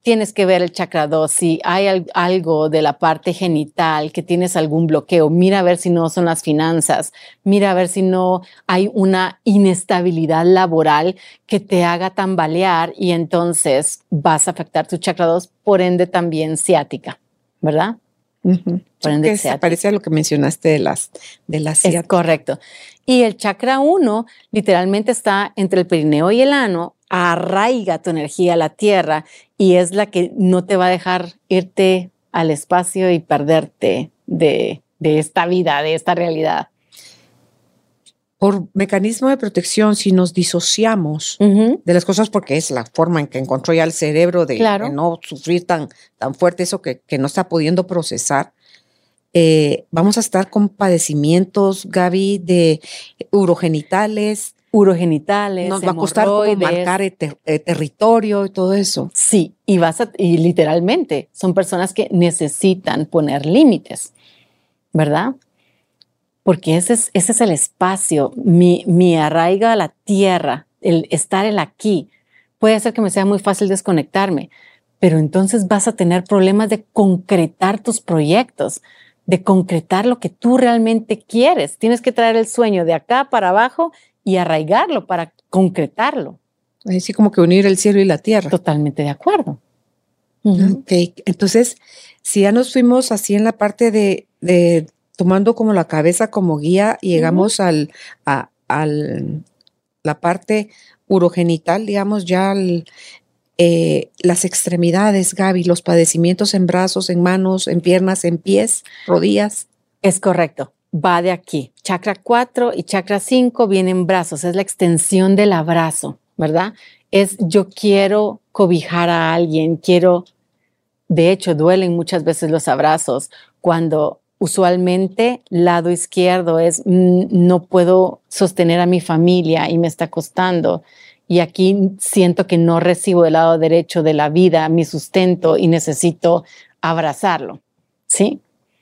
tienes que ver el chakra 2, si hay algo de la parte genital que tienes algún bloqueo, mira a ver si no son las finanzas, mira a ver si no hay una inestabilidad laboral que te haga tambalear y entonces vas a afectar tu chakra 2, por ende también ciática, ¿verdad? Por ende, se parece a lo que mencionaste de las de las Es correcto. Y el chakra 1 literalmente está entre el perineo y el ano, arraiga tu energía a la tierra y es la que no te va a dejar irte al espacio y perderte de, esta vida, de esta realidad. Por mecanismo de protección, si nos disociamos de las cosas, porque es la forma en que encontró ya el cerebro de, no sufrir tan, tan fuerte eso que, no está pudiendo procesar, eh, vamos a estar con padecimientos, Gaby, de urogenitales, urogenitales. Nos va a costar marcar el, territorio y todo eso. Sí, y vas a, y literalmente son personas que necesitan poner límites, ¿verdad? Porque ese es, ese es el espacio, mi, mi arraiga a la tierra, el estar el aquí. Puede hacer que me sea muy fácil desconectarme, pero entonces vas a tener problemas de concretar tus proyectos, de concretar lo que tú realmente quieres. Tienes que traer el sueño de acá para abajo y arraigarlo para concretarlo. Así como que unir el cielo y la tierra. Totalmente de acuerdo. Ok, entonces, si ya nos fuimos así en la parte de, tomando como la cabeza como guía llegamos al, a la parte urogenital, digamos, ya eh, las extremidades, Gaby, los padecimientos en brazos, en manos, en piernas, en pies, rodillas. Es correcto va de aquí. Chakra 4 y chakra 5 vienen brazos, es la extensión del abrazo, ¿verdad? Es yo quiero cobijar a alguien, quiero, de hecho, duelen muchas veces los abrazos cuando usualmente lado izquierdo es mm, no puedo sostener a mi familia y me está costando. Y aquí siento que no recibo el lado derecho de la vida, mi sustento y necesito abrazarlo. ¿Sí?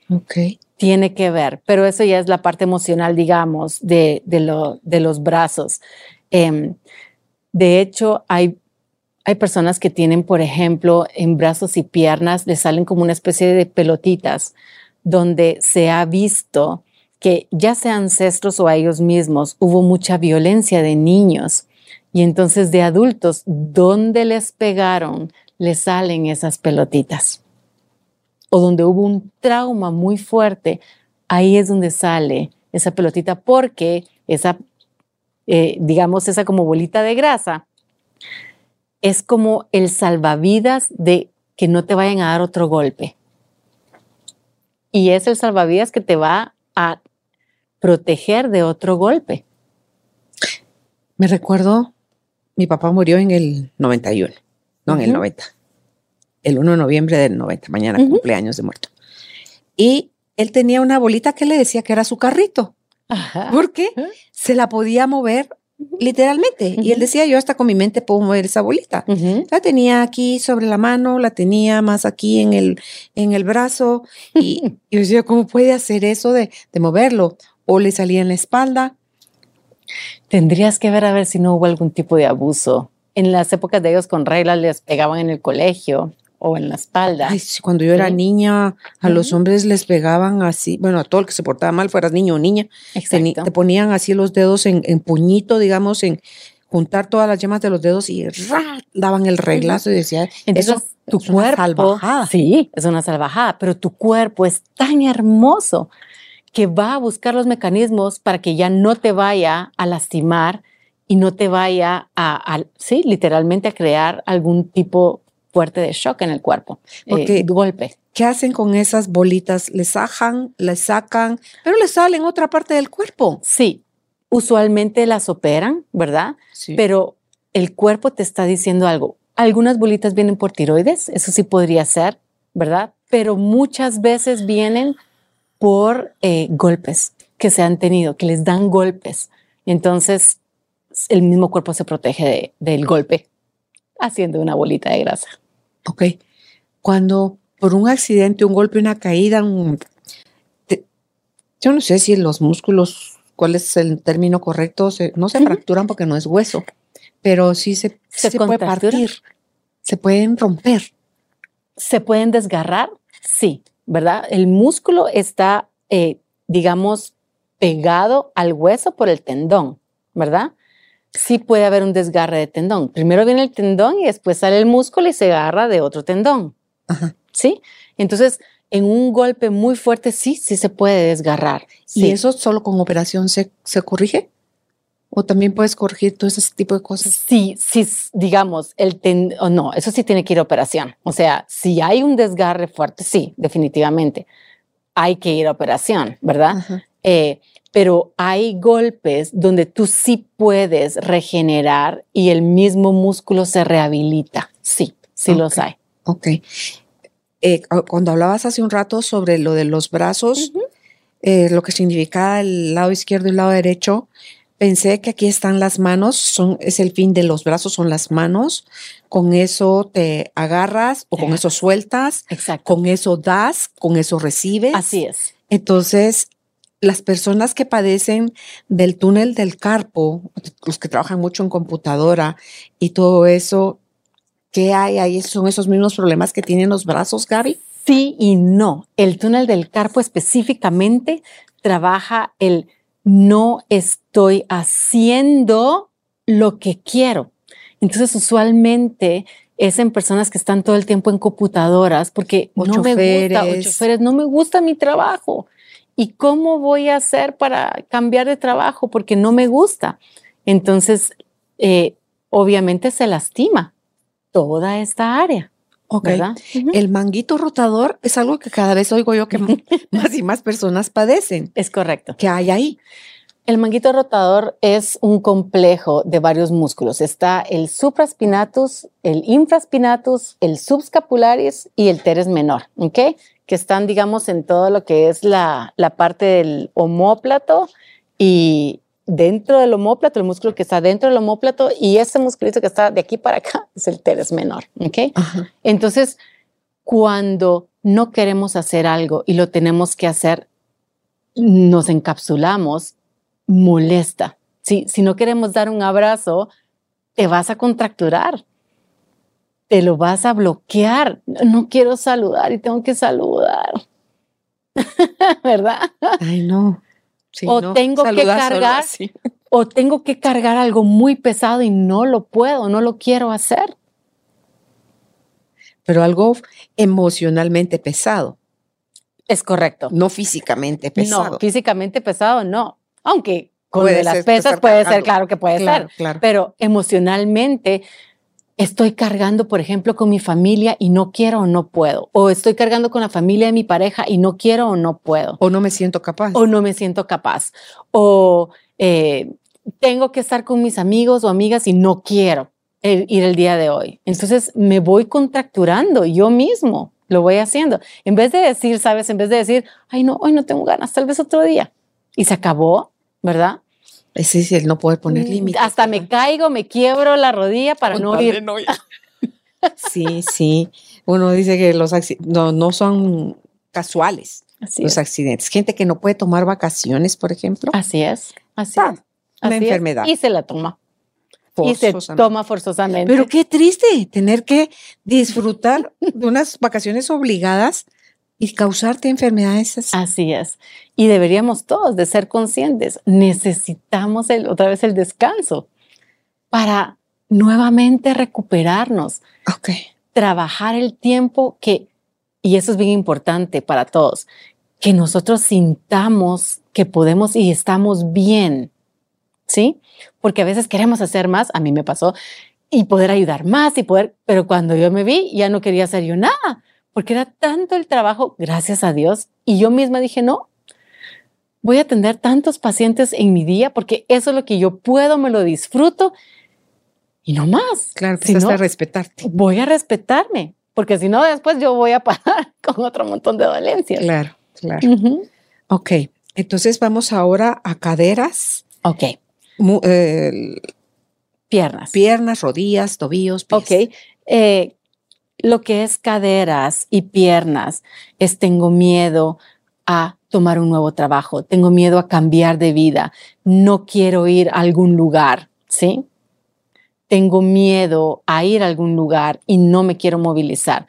Ok tiene que ver, pero eso ya es la parte emocional, digamos, de, de, los brazos. Em, de hecho, hay, hay personas que tienen, por ejemplo, en brazos y piernas, les salen como una especie de pelotitas, donde se ha visto que ya sea ancestros o a ellos mismos, hubo mucha violencia de niños Y entonces de adultos, ¿dónde les pegaron? Les salen esas pelotitas. O donde hubo un trauma muy fuerte, ahí es donde sale esa pelotita porque esa, eh, digamos, esa como bolita de grasa es como el salvavidas de que no te vayan a dar otro golpe. Y es el salvavidas que te va a proteger de otro golpe. Me recuerdo, mi papá murió en el 91, no en el 90, el 1 de noviembre del 90, mañana cumpleaños de muerto. Y él tenía una bolita que le decía que era su carrito, porque se la podía mover literalmente. Y él decía, yo hasta con mi mente puedo mover esa bolita. La tenía aquí sobre la mano, la tenía más aquí en el, en el brazo. Y yo decía, ¿cómo puede hacer eso de, de moverlo? O le salía en la espalda. Tendrías que ver a ver si no hubo algún tipo de abuso. En las épocas de ellos con reglas les pegaban en el colegio o en la espalda. Ay, cuando yo era niña, a los hombres les pegaban así, bueno, a todo el que se portaba mal, fueras niño o niña, te, te, ponían así los dedos en, puñito, digamos, en juntar todas las yemas de los dedos y daban el reglazo y decía, Entonces, eso tu es cuerpo, una salvajada. Sí, es una salvajada, pero tu cuerpo es tan hermoso que va a buscar los mecanismos para que ya no te vaya a lastimar y no te vaya a, a sí, literalmente a crear algún tipo fuerte de shock en el cuerpo. Eh, Porque golpe. ¿Qué hacen con esas bolitas? ¿Les sajan, les sacan, pero les salen otra parte del cuerpo? Sí, usualmente las operan, ¿verdad? Sí. Pero el cuerpo te está diciendo algo. Algunas bolitas vienen por tiroides, eso sí podría ser, ¿verdad? Pero muchas veces vienen por eh, golpes que se han tenido, que les dan golpes. Entonces, el mismo cuerpo se protege del golpe haciendo una bolita de grasa. Ok. Cuando por un accidente, un golpe, una caída, yo no sé si los músculos, cuál es el término correcto, no se fracturan porque no es hueso, pero sí se, se, puede partir, se pueden romper. ¿Se pueden desgarrar? Sí, ¿verdad? El músculo está, eh, digamos, pegado al hueso por el tendón, ¿verdad? Sí puede haber un desgarre de tendón. Primero viene el tendón y después sale el músculo y se agarra de otro tendón. ¿Sí? Entonces, en un golpe muy fuerte sí, sí se puede desgarrar. ¿Y eso solo con operación se, se corrige? ¿O también puedes corregir todo ese tipo de cosas? Sí, sí, digamos, el tendón, no, eso sí tiene que ir a operación. O sea, si hay un desgarre fuerte, sí, definitivamente. Hay que ir a operación, ¿verdad? Eh, pero hay golpes donde tú sí puedes regenerar y el mismo músculo se rehabilita. Sí, sí los hay. Ok. Eh, cuando hablabas hace un rato sobre lo de los brazos, eh, lo que significa el lado izquierdo y el lado derecho, pensé que aquí están las manos, son, es el fin de los brazos, son las manos. Con eso te agarras o con eso sueltas. Exacto. Con eso das, con eso recibes. Así es. Entonces, las personas que padecen del túnel del carpo, los que trabajan mucho en computadora y todo eso, ¿qué hay ahí? ¿Son esos mismos problemas que tienen los brazos, Gaby? Sí y no. El túnel del carpo específicamente trabaja el no estoy haciendo lo que quiero. Entonces, usualmente es en personas que están todo el tiempo en computadoras porque no me gusta, o choferes, no me gusta mi trabajo. ¿Y cómo voy a hacer para cambiar de trabajo? Porque no me gusta. Entonces, eh, obviamente se lastima toda esta área. ¿verdad? El manguito rotador es algo que cada vez oigo yo que más y más personas padecen. Es correcto. ¿Qué hay ahí? El manguito rotador es un complejo de varios músculos. Está el supraspinatus, el infraspinatus, el subscapularis y el teres menor, ¿ok? Que están, digamos, en todo lo que es la, parte del homóplato y dentro del homóplato, el músculo que está dentro del homóplato y ese musculito que está de aquí para acá es el teres menor, ¿ok? Entonces, cuando no queremos hacer algo y lo tenemos que hacer, nos encapsulamos, molesta. Si, si no queremos dar un abrazo, te vas a contracturar te lo vas a bloquear. No quiero saludar y tengo que saludar. ¿Verdad? Ay, no. o tengo que cargar, o tengo que cargar algo muy pesado y no lo puedo, no lo quiero hacer. Pero algo emocionalmente pesado, Es correcto. no físicamente pesado. No, físicamente pesado no. Aunque con de las pesas puede ser, claro que puede Claro, ser. claro. Pero emocionalmente estoy cargando, por ejemplo, con mi familia y no quiero o no puedo. O estoy cargando con la familia de mi pareja y no quiero o no puedo. O no me siento capaz. O no me siento capaz. O eh, tengo que estar con mis amigos o amigas y no quiero eh, ir el día de hoy. Entonces me voy contracturando yo mismo. Lo voy haciendo. En vez de decir, sabes, en vez de decir, ay, no, hoy no tengo ganas, tal vez otro día. Y se acabó, ¿verdad? Ese es el no poder poner Mm, límites. Hasta me caigo, me quiebro la rodilla para Con no ir. no ir. Sí, sí. Uno dice que los no, no son casuales Así los es. accidentes. Gente que no puede tomar vacaciones, por ejemplo. Así es. Así Ah, es. una así es, enfermedad. Y se la toma. Y se toma forzosamente. Pero qué triste tener que disfrutar de unas vacaciones obligadas y causarte enfermedades así. Así es. Y deberíamos todos de ser conscientes. Necesitamos el, otra vez el descanso para nuevamente recuperarnos, Ok. trabajar el tiempo que, y eso es bien importante para todos, que nosotros sintamos que podemos y estamos bien, ¿sí? Porque a veces queremos hacer más, a mí me pasó, y poder ayudar más y poder, pero cuando yo me vi ya no quería hacer yo nada, porque era tanto el trabajo, gracias a Dios, y yo misma dije, no, voy a atender tantos pacientes en mi día porque eso es lo que yo puedo, me lo disfruto y no más. Claro, Si empezaste no, a respetarte. voy a respetarme, porque si no, después yo voy a parar con otro montón de dolencias. Claro, claro. Ujú. Ok. Entonces vamos ahora a caderas, Ok, mu- eh, piernas. piernas, rodillas, tobillos, pies. Ok, eh, lo que es caderas y piernas es tengo miedo a tomar un nuevo trabajo, tengo miedo a cambiar de vida, no quiero ir a algún lugar, ¿sí? Tengo miedo a ir a algún lugar y no me quiero movilizar.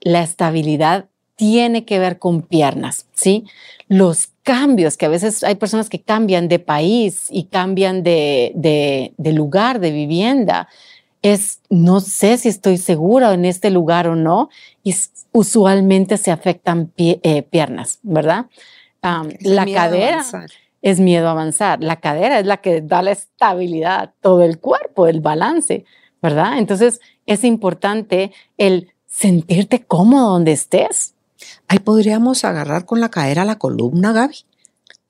La estabilidad tiene que ver con piernas, ¿sí? Los cambios, que a veces hay personas que cambian de país y cambian de, de- lugar, de vivienda, es no sé si estoy segura en este lugar o no, y usualmente se afectan pie- eh, piernas, ¿verdad? La cadera es miedo a avanzar, la cadera es la que da la estabilidad a todo el cuerpo, el balance, ¿verdad? Entonces es importante el sentirte cómodo donde estés. Ahí podríamos agarrar con la cadera la columna, Gaby.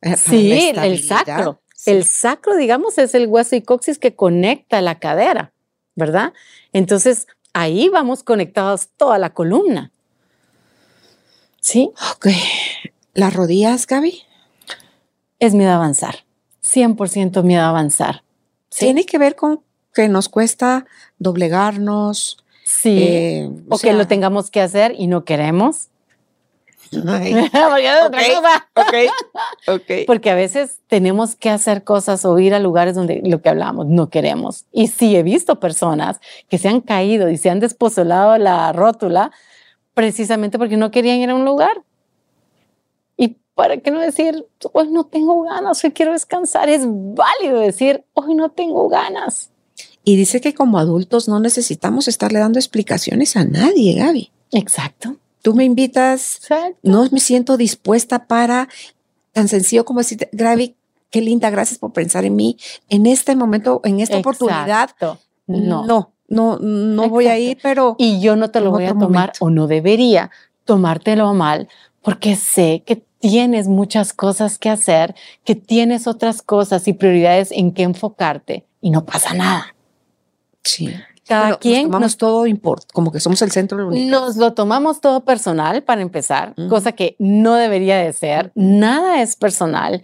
Eh, Sí, el sacro. Sí. El sacro, digamos, es el hueso y coxis que conecta la cadera, ¿verdad? Entonces, ahí vamos conectados toda la columna. ¿Sí? Ok. Las rodillas, Gaby. Es miedo a avanzar. 100% miedo a avanzar. ¿Sí? Tiene que ver con que nos cuesta doblegarnos. Sí. eh, o que lo tengamos que hacer y no queremos. Porque es otra cosa. ok, ok. Porque a veces tenemos que hacer cosas o ir a lugares donde lo que hablamos no queremos. Y sí he visto personas que se han caído y se han despozolado la rótula precisamente porque no querían ir a un lugar. Y para qué no decir, hoy no tengo ganas, hoy quiero descansar. Es válido decir, hoy no tengo ganas. Y dice que como adultos no necesitamos estarle dando explicaciones a nadie, Gaby. Exacto. Tú me invitas, Exacto. no me siento dispuesta para tan sencillo como decirte, Gaby, qué linda, gracias por pensar en mí. En este momento, en esta oportunidad. No. no, no, no voy a ir, pero Y yo no te lo voy a tomar momento. o no debería tomártelo mal porque sé que tienes muchas cosas que hacer, que tienes otras cosas y prioridades en que enfocarte y no pasa nada. sí. Cada quien nos tomamos nos, todo import, como que somos el centro del universo. nos lo tomamos todo personal para empezar, Ujú. cosa que no debería de ser. Nada es personal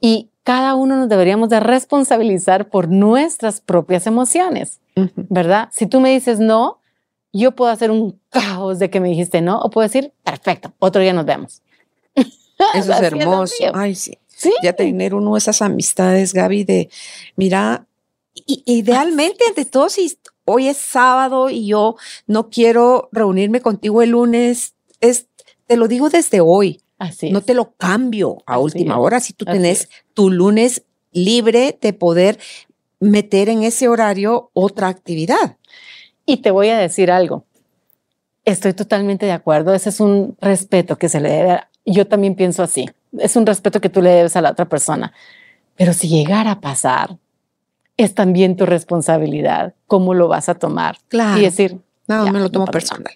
y cada uno nos deberíamos de responsabilizar por nuestras propias emociones. Ujú. ¿verdad? Si tú me dices no, yo puedo hacer un caos de que me dijiste no, o puedo decir, perfecto, otro día nos vemos. Eso es hermoso. Ay, sí. Sí, Ya tener uno esas amistades, Gaby, de, mira, i- idealmente ante todo, si hoy es sábado y yo no quiero reunirme contigo el lunes, es, te lo digo desde hoy, así no es. te lo cambio a Así última es, hora. Si tú así tenés es. tu lunes libre de poder meter en ese horario otra actividad. Y te voy a decir algo. Estoy totalmente de acuerdo. Ese es un respeto que se le debe. Yo también pienso así. Es un respeto que tú le debes a la otra persona. Pero si llegara a pasar, es también tu responsabilidad cómo lo vas a tomar. Claro. Y decir, No, Ya, me lo tomo no personal.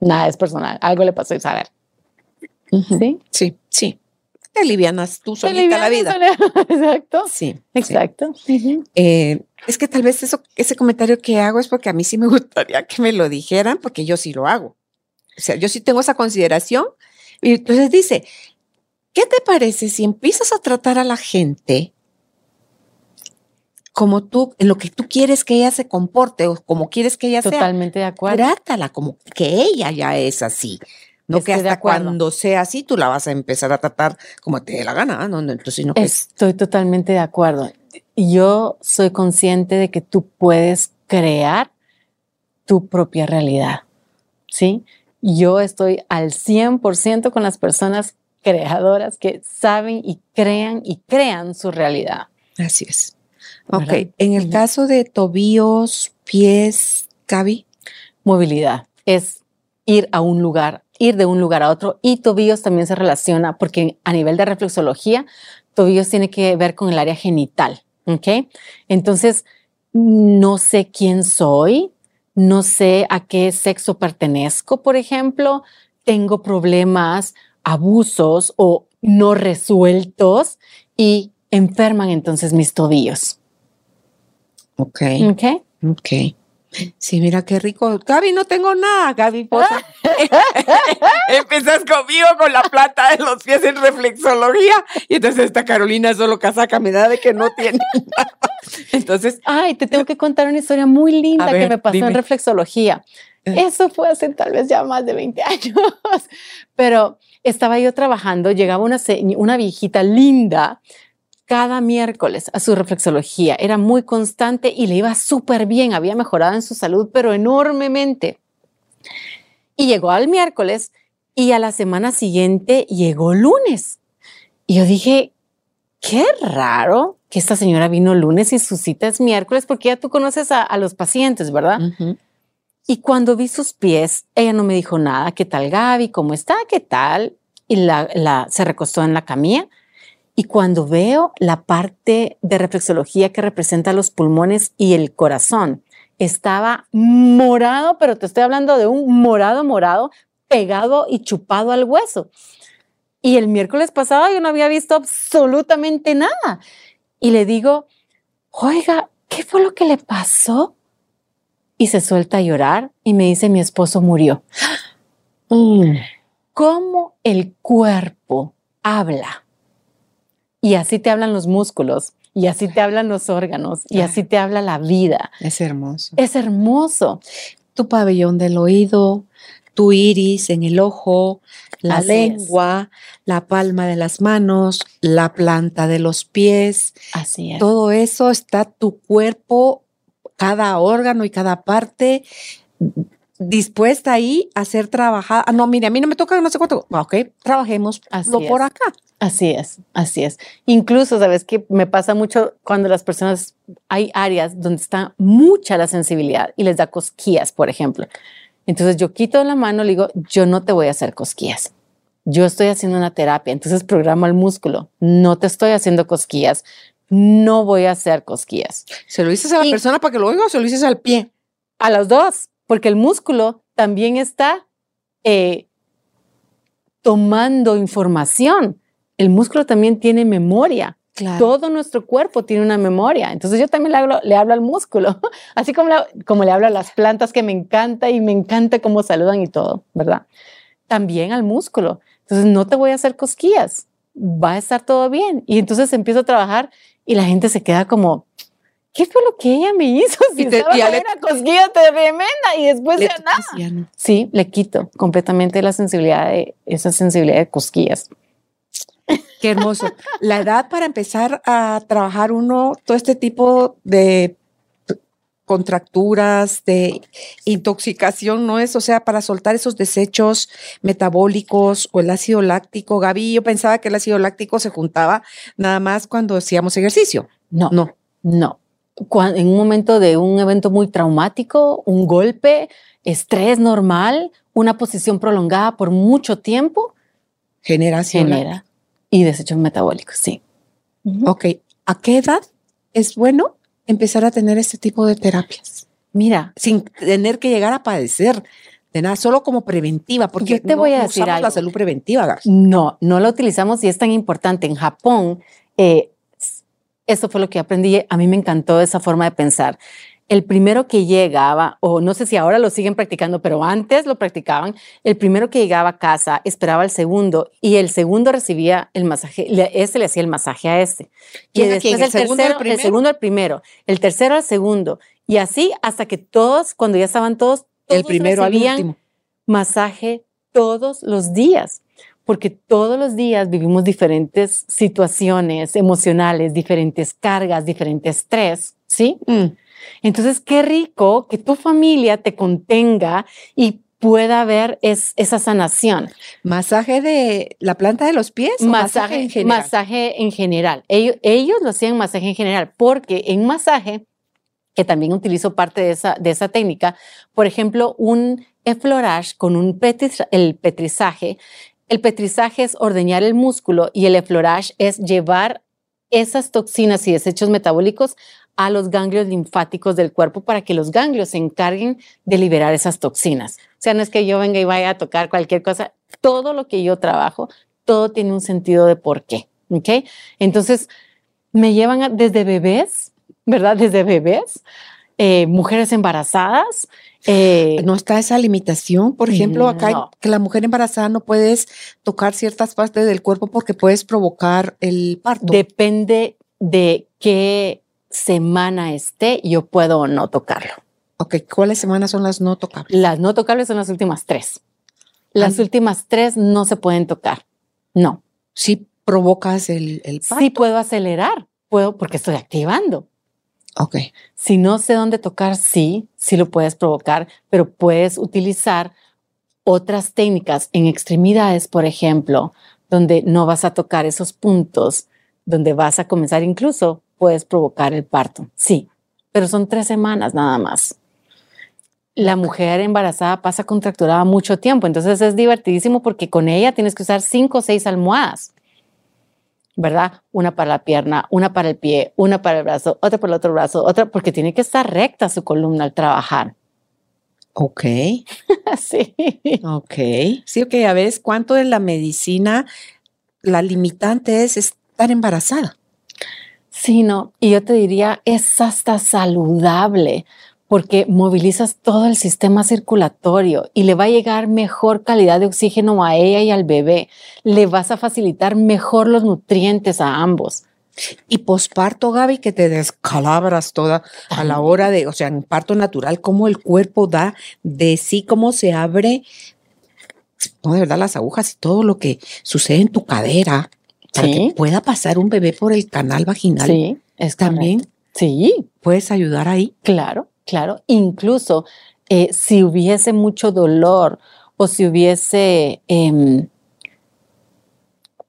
nada es personal. Algo le pasó y saber. ¿Sí? Sí, sí. Te alivianas tú solita la vida. Exacto. Sí, sí. Exacto. Eh, es que tal vez eso, ese comentario que hago es porque a mí sí me gustaría que me lo dijeran, porque yo sí lo hago. O sea, yo sí tengo esa consideración. Y entonces dice, ¿qué te parece si empiezas a tratar a la gente como tú, en lo que tú quieres que ella se comporte o como quieres que ella sea? Totalmente de acuerdo. Trátala como que ella ya es así. No que Estoy hasta cuando sea así tú la vas a empezar a tratar como te dé la gana, ¿no? No, Entonces, no que Estoy totalmente de acuerdo. Yo soy consciente de que tú puedes crear tu propia realidad. ¿Sí? Yo estoy al 100% con las personas creadoras que saben y crean y crean su realidad. Así es. ¿Verdad? Ok, en el caso de tobillos, pies, Gaby. Movilidad es ir a un lugar, ir de un lugar a otro y tobillos también se relaciona porque a nivel de reflexología, tobillos tiene que ver con el área genital, ¿ok? Entonces, no sé quién soy, no sé a qué sexo pertenezco, por ejemplo, tengo problemas, abusos o no resueltos y enferman entonces mis tobillos, Ok, ¿ok? ok. Sí, mira qué rico. Gaby, no tengo nada, Gaby. posa. Empiezas conmigo con la plata de los pies en reflexología y entonces esta Carolina solo casaca me da de que no tiene nada. Entonces, Ay, te tengo que contar una historia muy linda A que ver, me pasó dime. en reflexología. Eh. Eso fue hace tal vez ya más de 20 años, pero estaba yo trabajando, llegaba una, una viejita linda cada miércoles a su reflexología. Era muy constante y le iba súper bien, había mejorado en su salud, pero enormemente. Y llegó al miércoles y a la semana siguiente llegó lunes. Y yo dije, qué raro que esta señora vino lunes y su cita es miércoles, porque ya tú conoces a, a los pacientes, ¿verdad? Y cuando vi sus pies, ella no me dijo nada. ¿Qué tal, Gaby? ¿Cómo está? ¿Qué tal? Y la, la- se recostó en la camilla. Y cuando veo la parte de reflexología que representa los pulmones y el corazón, estaba morado, pero te estoy hablando de un morado, morado, pegado y chupado al hueso. Y el miércoles pasado yo no había visto absolutamente nada. Y le digo, oiga, ¿qué fue lo que le pasó? Y se suelta a llorar y me dice, mi esposo murió. mm, ¿Cómo el cuerpo habla? Y así te hablan los músculos, y así te hablan los órganos, y así te habla la vida. Es hermoso. Es hermoso. Tu pabellón del oído, tu iris en el ojo, la Así es. lengua, la palma de las manos, la planta de los pies. Así es. Todo eso está tu cuerpo, cada órgano y cada parte dispuesta ahí a ser trabajada. Ah, no, mire, a mí no me toca no sé cuánto. Ah, Ok, trabajemos Así lo por acá. Así es, así es. Incluso, sabes que me pasa mucho cuando las personas, hay áreas donde está mucha la sensibilidad y les da cosquillas, por ejemplo. Entonces yo quito la mano, le digo, yo no te voy a hacer cosquillas. Yo estoy haciendo una terapia, entonces programa el músculo. No te estoy haciendo cosquillas. No voy a hacer cosquillas. ¿Se lo dices a la Y- persona para que lo oiga o se lo dices al pie? A los dos, porque el músculo también está eh, tomando información. El músculo también tiene memoria. Claro. Todo nuestro cuerpo tiene una memoria. Entonces yo también le hablo, le hablo al músculo, así como como le hablo a las plantas que me encanta y me encanta cómo saludan y todo, ¿verdad? También al músculo. Entonces no te voy a hacer cosquillas, va a estar todo bien. Y entonces empiezo a trabajar y la gente se queda como, ¿qué fue lo que ella me hizo? Si Y te- estaba ya con le- una cosquilla tremenda y después ya nada. tocas ya no. Sí, le quito completamente la sensibilidad de esa sensibilidad de cosquillas. Qué hermoso. La edad para empezar a trabajar uno, todo este tipo de contracturas, de intoxicación, ¿no es? O sea, para soltar esos desechos metabólicos o el ácido láctico. Gaby, yo pensaba que el ácido láctico se juntaba nada más cuando hacíamos ejercicio. No, no, no. En un momento de un evento muy traumático, un golpe, estrés normal, una posición prolongada por mucho tiempo, genera, genera y desechos metabólicos, sí. Ok, ¿a qué edad es bueno empezar a tener este tipo de terapias? Mira, sin tener que llegar a padecer de nada, solo como preventiva, porque Yo te voy a decir la salud preventiva. No, no la utilizamos y es tan importante. En Japón, eh, eso fue lo que aprendí. A mí me encantó esa forma de pensar el primero que llegaba, o no sé si ahora lo siguen practicando, pero antes lo practicaban, el primero que llegaba a casa esperaba al segundo y el segundo recibía el masaje, ese le hacía el masaje a este. Y después el, segundo tercero, el segundo al primero, el tercero al segundo, y así hasta que todos, cuando ya estaban todos, el primero al último. masaje todos los días porque todos los días vivimos diferentes situaciones emocionales, diferentes cargas, diferentes estrés, ¿sí? Mm. Entonces, qué rico que tu familia te contenga y pueda haber esa sanación. ¿Masaje de la planta de los pies? masaje, en general? Masaje en general. Ellos, lo hacían masaje en general porque en masaje, que también utilizo parte de esa, de esa técnica, por ejemplo, un eflorage con un el petrizaje. El petrizaje es ordeñar el músculo y el eflorage es llevar esas toxinas y desechos metabólicos a los ganglios linfáticos del cuerpo para que los ganglios se encarguen de liberar esas toxinas. O sea, no es que yo venga y vaya a tocar cualquier cosa, todo lo que yo trabajo, todo tiene un sentido de por qué, ¿ok? Entonces, me llevan desde bebés, ¿verdad? Desde bebés, eh, mujeres embarazadas. Eh, no está esa limitación, por ejemplo, acá que la mujer embarazada no puedes tocar ciertas partes del cuerpo porque puedes provocar el parto. Depende de qué semana esté, yo puedo o no tocarlo. Ok, ¿cuáles semanas son las no tocables? Las no tocables son las últimas tres. Las últimas tres no se pueden tocar. No. Si provocas el, el Sí puedo acelerar, puedo porque estoy activando. Ok. Si no sé dónde tocar, sí, sí lo puedes provocar, pero puedes utilizar otras técnicas en extremidades, por ejemplo, donde no vas a tocar esos puntos, donde vas a comenzar incluso puedes provocar el parto, sí, pero son tres semanas nada más. La mujer embarazada pasa contracturada mucho tiempo, entonces es divertidísimo porque con ella tienes que usar cinco o seis almohadas, ¿verdad? Una para la pierna, una para el pie, una para el brazo, otra para el otro brazo, otra, porque tiene que estar recta su columna al trabajar. Ok. sí. Ok. Sí, ok. A ver, ¿cuánto de la medicina, la limitante es estar embarazada? Sí, no, y yo te diría, es hasta saludable porque movilizas todo el sistema circulatorio y le va a llegar mejor calidad de oxígeno a ella y al bebé. Le vas a facilitar mejor los nutrientes a ambos. Y posparto, Gaby, que te descalabras toda a la hora de, o sea, en parto natural, cómo el cuerpo da de sí, cómo se abre, no, de verdad, las agujas y todo lo que sucede en tu cadera para que pueda pasar un bebé por el canal vaginal. Sí, es también. Sí. ¿Puedes ayudar ahí? Claro, claro. Incluso eh, si hubiese mucho dolor o si hubiese... Em,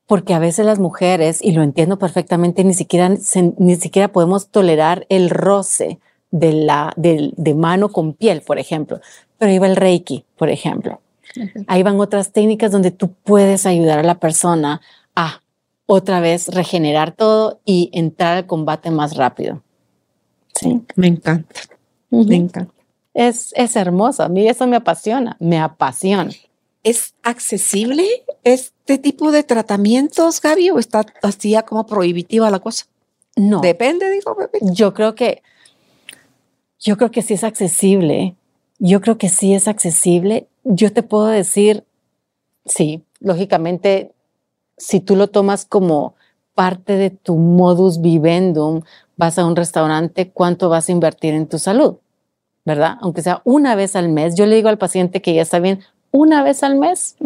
porque a veces las mujeres, y lo entiendo perfectamente, ni siquiera, ni siquiera podemos tolerar el roce de, la, de, de mano con piel, por ejemplo. Pero ahí va el reiki, por ejemplo. Ahí van otras técnicas donde tú puedes ayudar a la persona a otra vez regenerar todo y entrar al combate más rápido. Sí. Me encanta. Me encanta. Es, es hermoso. A mí eso me apasiona. Me apasiona. ¿Es accesible este tipo de tratamientos, Gaby, o está así como prohibitiva la cosa? No. Depende, dijo Pepe. Yo creo que, yo creo que sí es accesible. Yo creo que sí es accesible. Yo te puedo decir, sí, lógicamente si tú lo tomas como parte de tu modus vivendum, vas a un restaurante, ¿cuánto vas a invertir en tu salud? ¿Verdad? Aunque sea una vez al mes. Yo le digo al paciente que ya está bien, una vez al mes.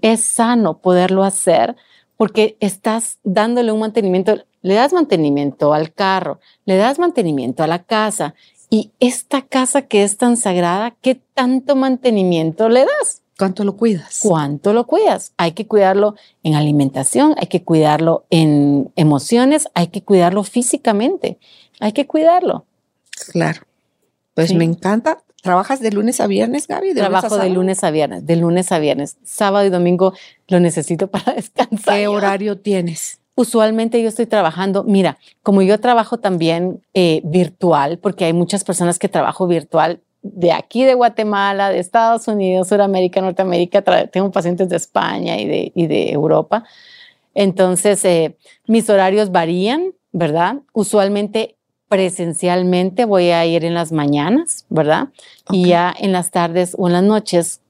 Es sano poderlo hacer porque estás dándole un mantenimiento, le das mantenimiento al carro, le das mantenimiento a la casa Y esta casa que es tan sagrada, ¿qué tanto mantenimiento le das? ¿Cuánto lo cuidas? ¿Cuánto lo cuidas? Hay que cuidarlo en alimentación, hay que cuidarlo en emociones, hay que cuidarlo físicamente, hay que cuidarlo. Claro. Pues Sí. me encanta. ¿Trabajas de lunes a viernes, Gaby? ¿De lunes Trabajo de lunes a viernes, de lunes a viernes. Sábado y domingo lo necesito para descansar. ¿Qué horario tienes? Usualmente yo estoy trabajando, mira, como yo trabajo también eh, virtual, porque hay muchas personas que trabajo virtual de aquí de Guatemala, de Estados Unidos, Suramérica, Norteamérica, tengo pacientes de España y de, y de Europa. Entonces, eh, mis horarios varían, ¿verdad? Usualmente presencialmente voy a ir en las mañanas, ¿verdad? Y ya en las tardes o en las noches,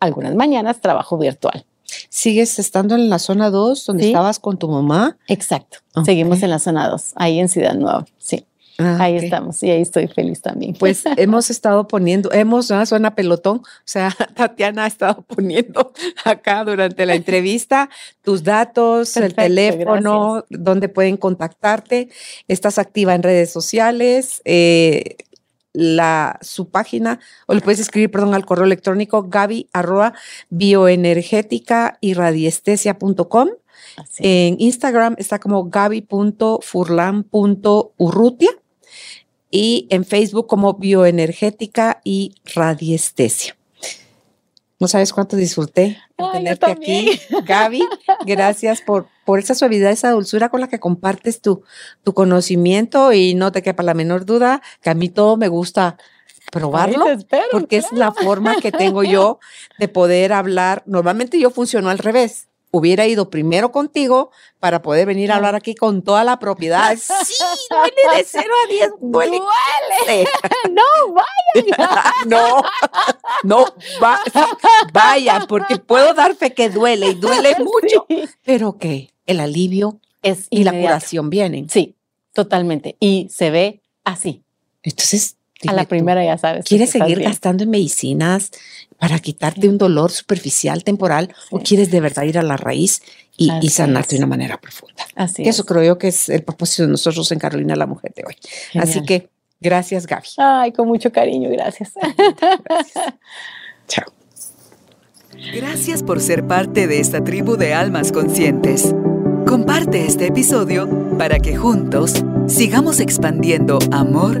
algunas mañanas trabajo virtual. ¿Sigues estando en la zona 2 donde Sí. estabas con tu mamá? Exacto. Seguimos en la zona 2, ahí en Ciudad Nueva. Sí, Ah, ahí estamos y ahí estoy feliz también. Pues hemos estado poniendo, hemos, ¿no? suena pelotón, o sea, Tatiana ha estado poniendo acá durante la entrevista tus datos, el teléfono, donde pueden contactarte. Estás activa en redes sociales, eh, la, su página, o le puedes escribir, perdón, al correo electrónico gaby arroba bioenergética y radiestesia.com. En Instagram está como gaby.furlan.urrutia y en Facebook como bioenergética y radiestesia. No sabes cuánto disfruté Ay, tenerte aquí, Gaby. Gracias por, por esa suavidad, esa dulzura con la que compartes tu, tu conocimiento y no te quepa la menor duda que a mí todo me gusta probarlo espero, porque es la forma que tengo yo de poder hablar. Normalmente yo funciono al revés. Hubiera ido primero contigo para poder venir a hablar aquí con toda la propiedad. Sí, duele de 0 a 10, duele. Duele. No, vaya. No, no, va- vaya, porque puedo dar fe que duele y duele mucho, Sí. pero que el alivio Es y la curación vienen. Sí, totalmente. Y se ve así. Entonces, a la tú, primera ya sabes. ¿quieres seguir bien. gastando en medicinas para quitarte un dolor superficial, temporal, o quieres de verdad ir a la raíz y, y sanarte es. de una manera profunda? Así Que Eso es. creo yo que es el propósito de nosotros en Carolina, la mujer de hoy. Así que gracias, Gaby. Ay, con mucho cariño, gracias. Chao. Gracias por ser parte de esta tribu de almas conscientes. Comparte este episodio para que juntos sigamos expandiendo amor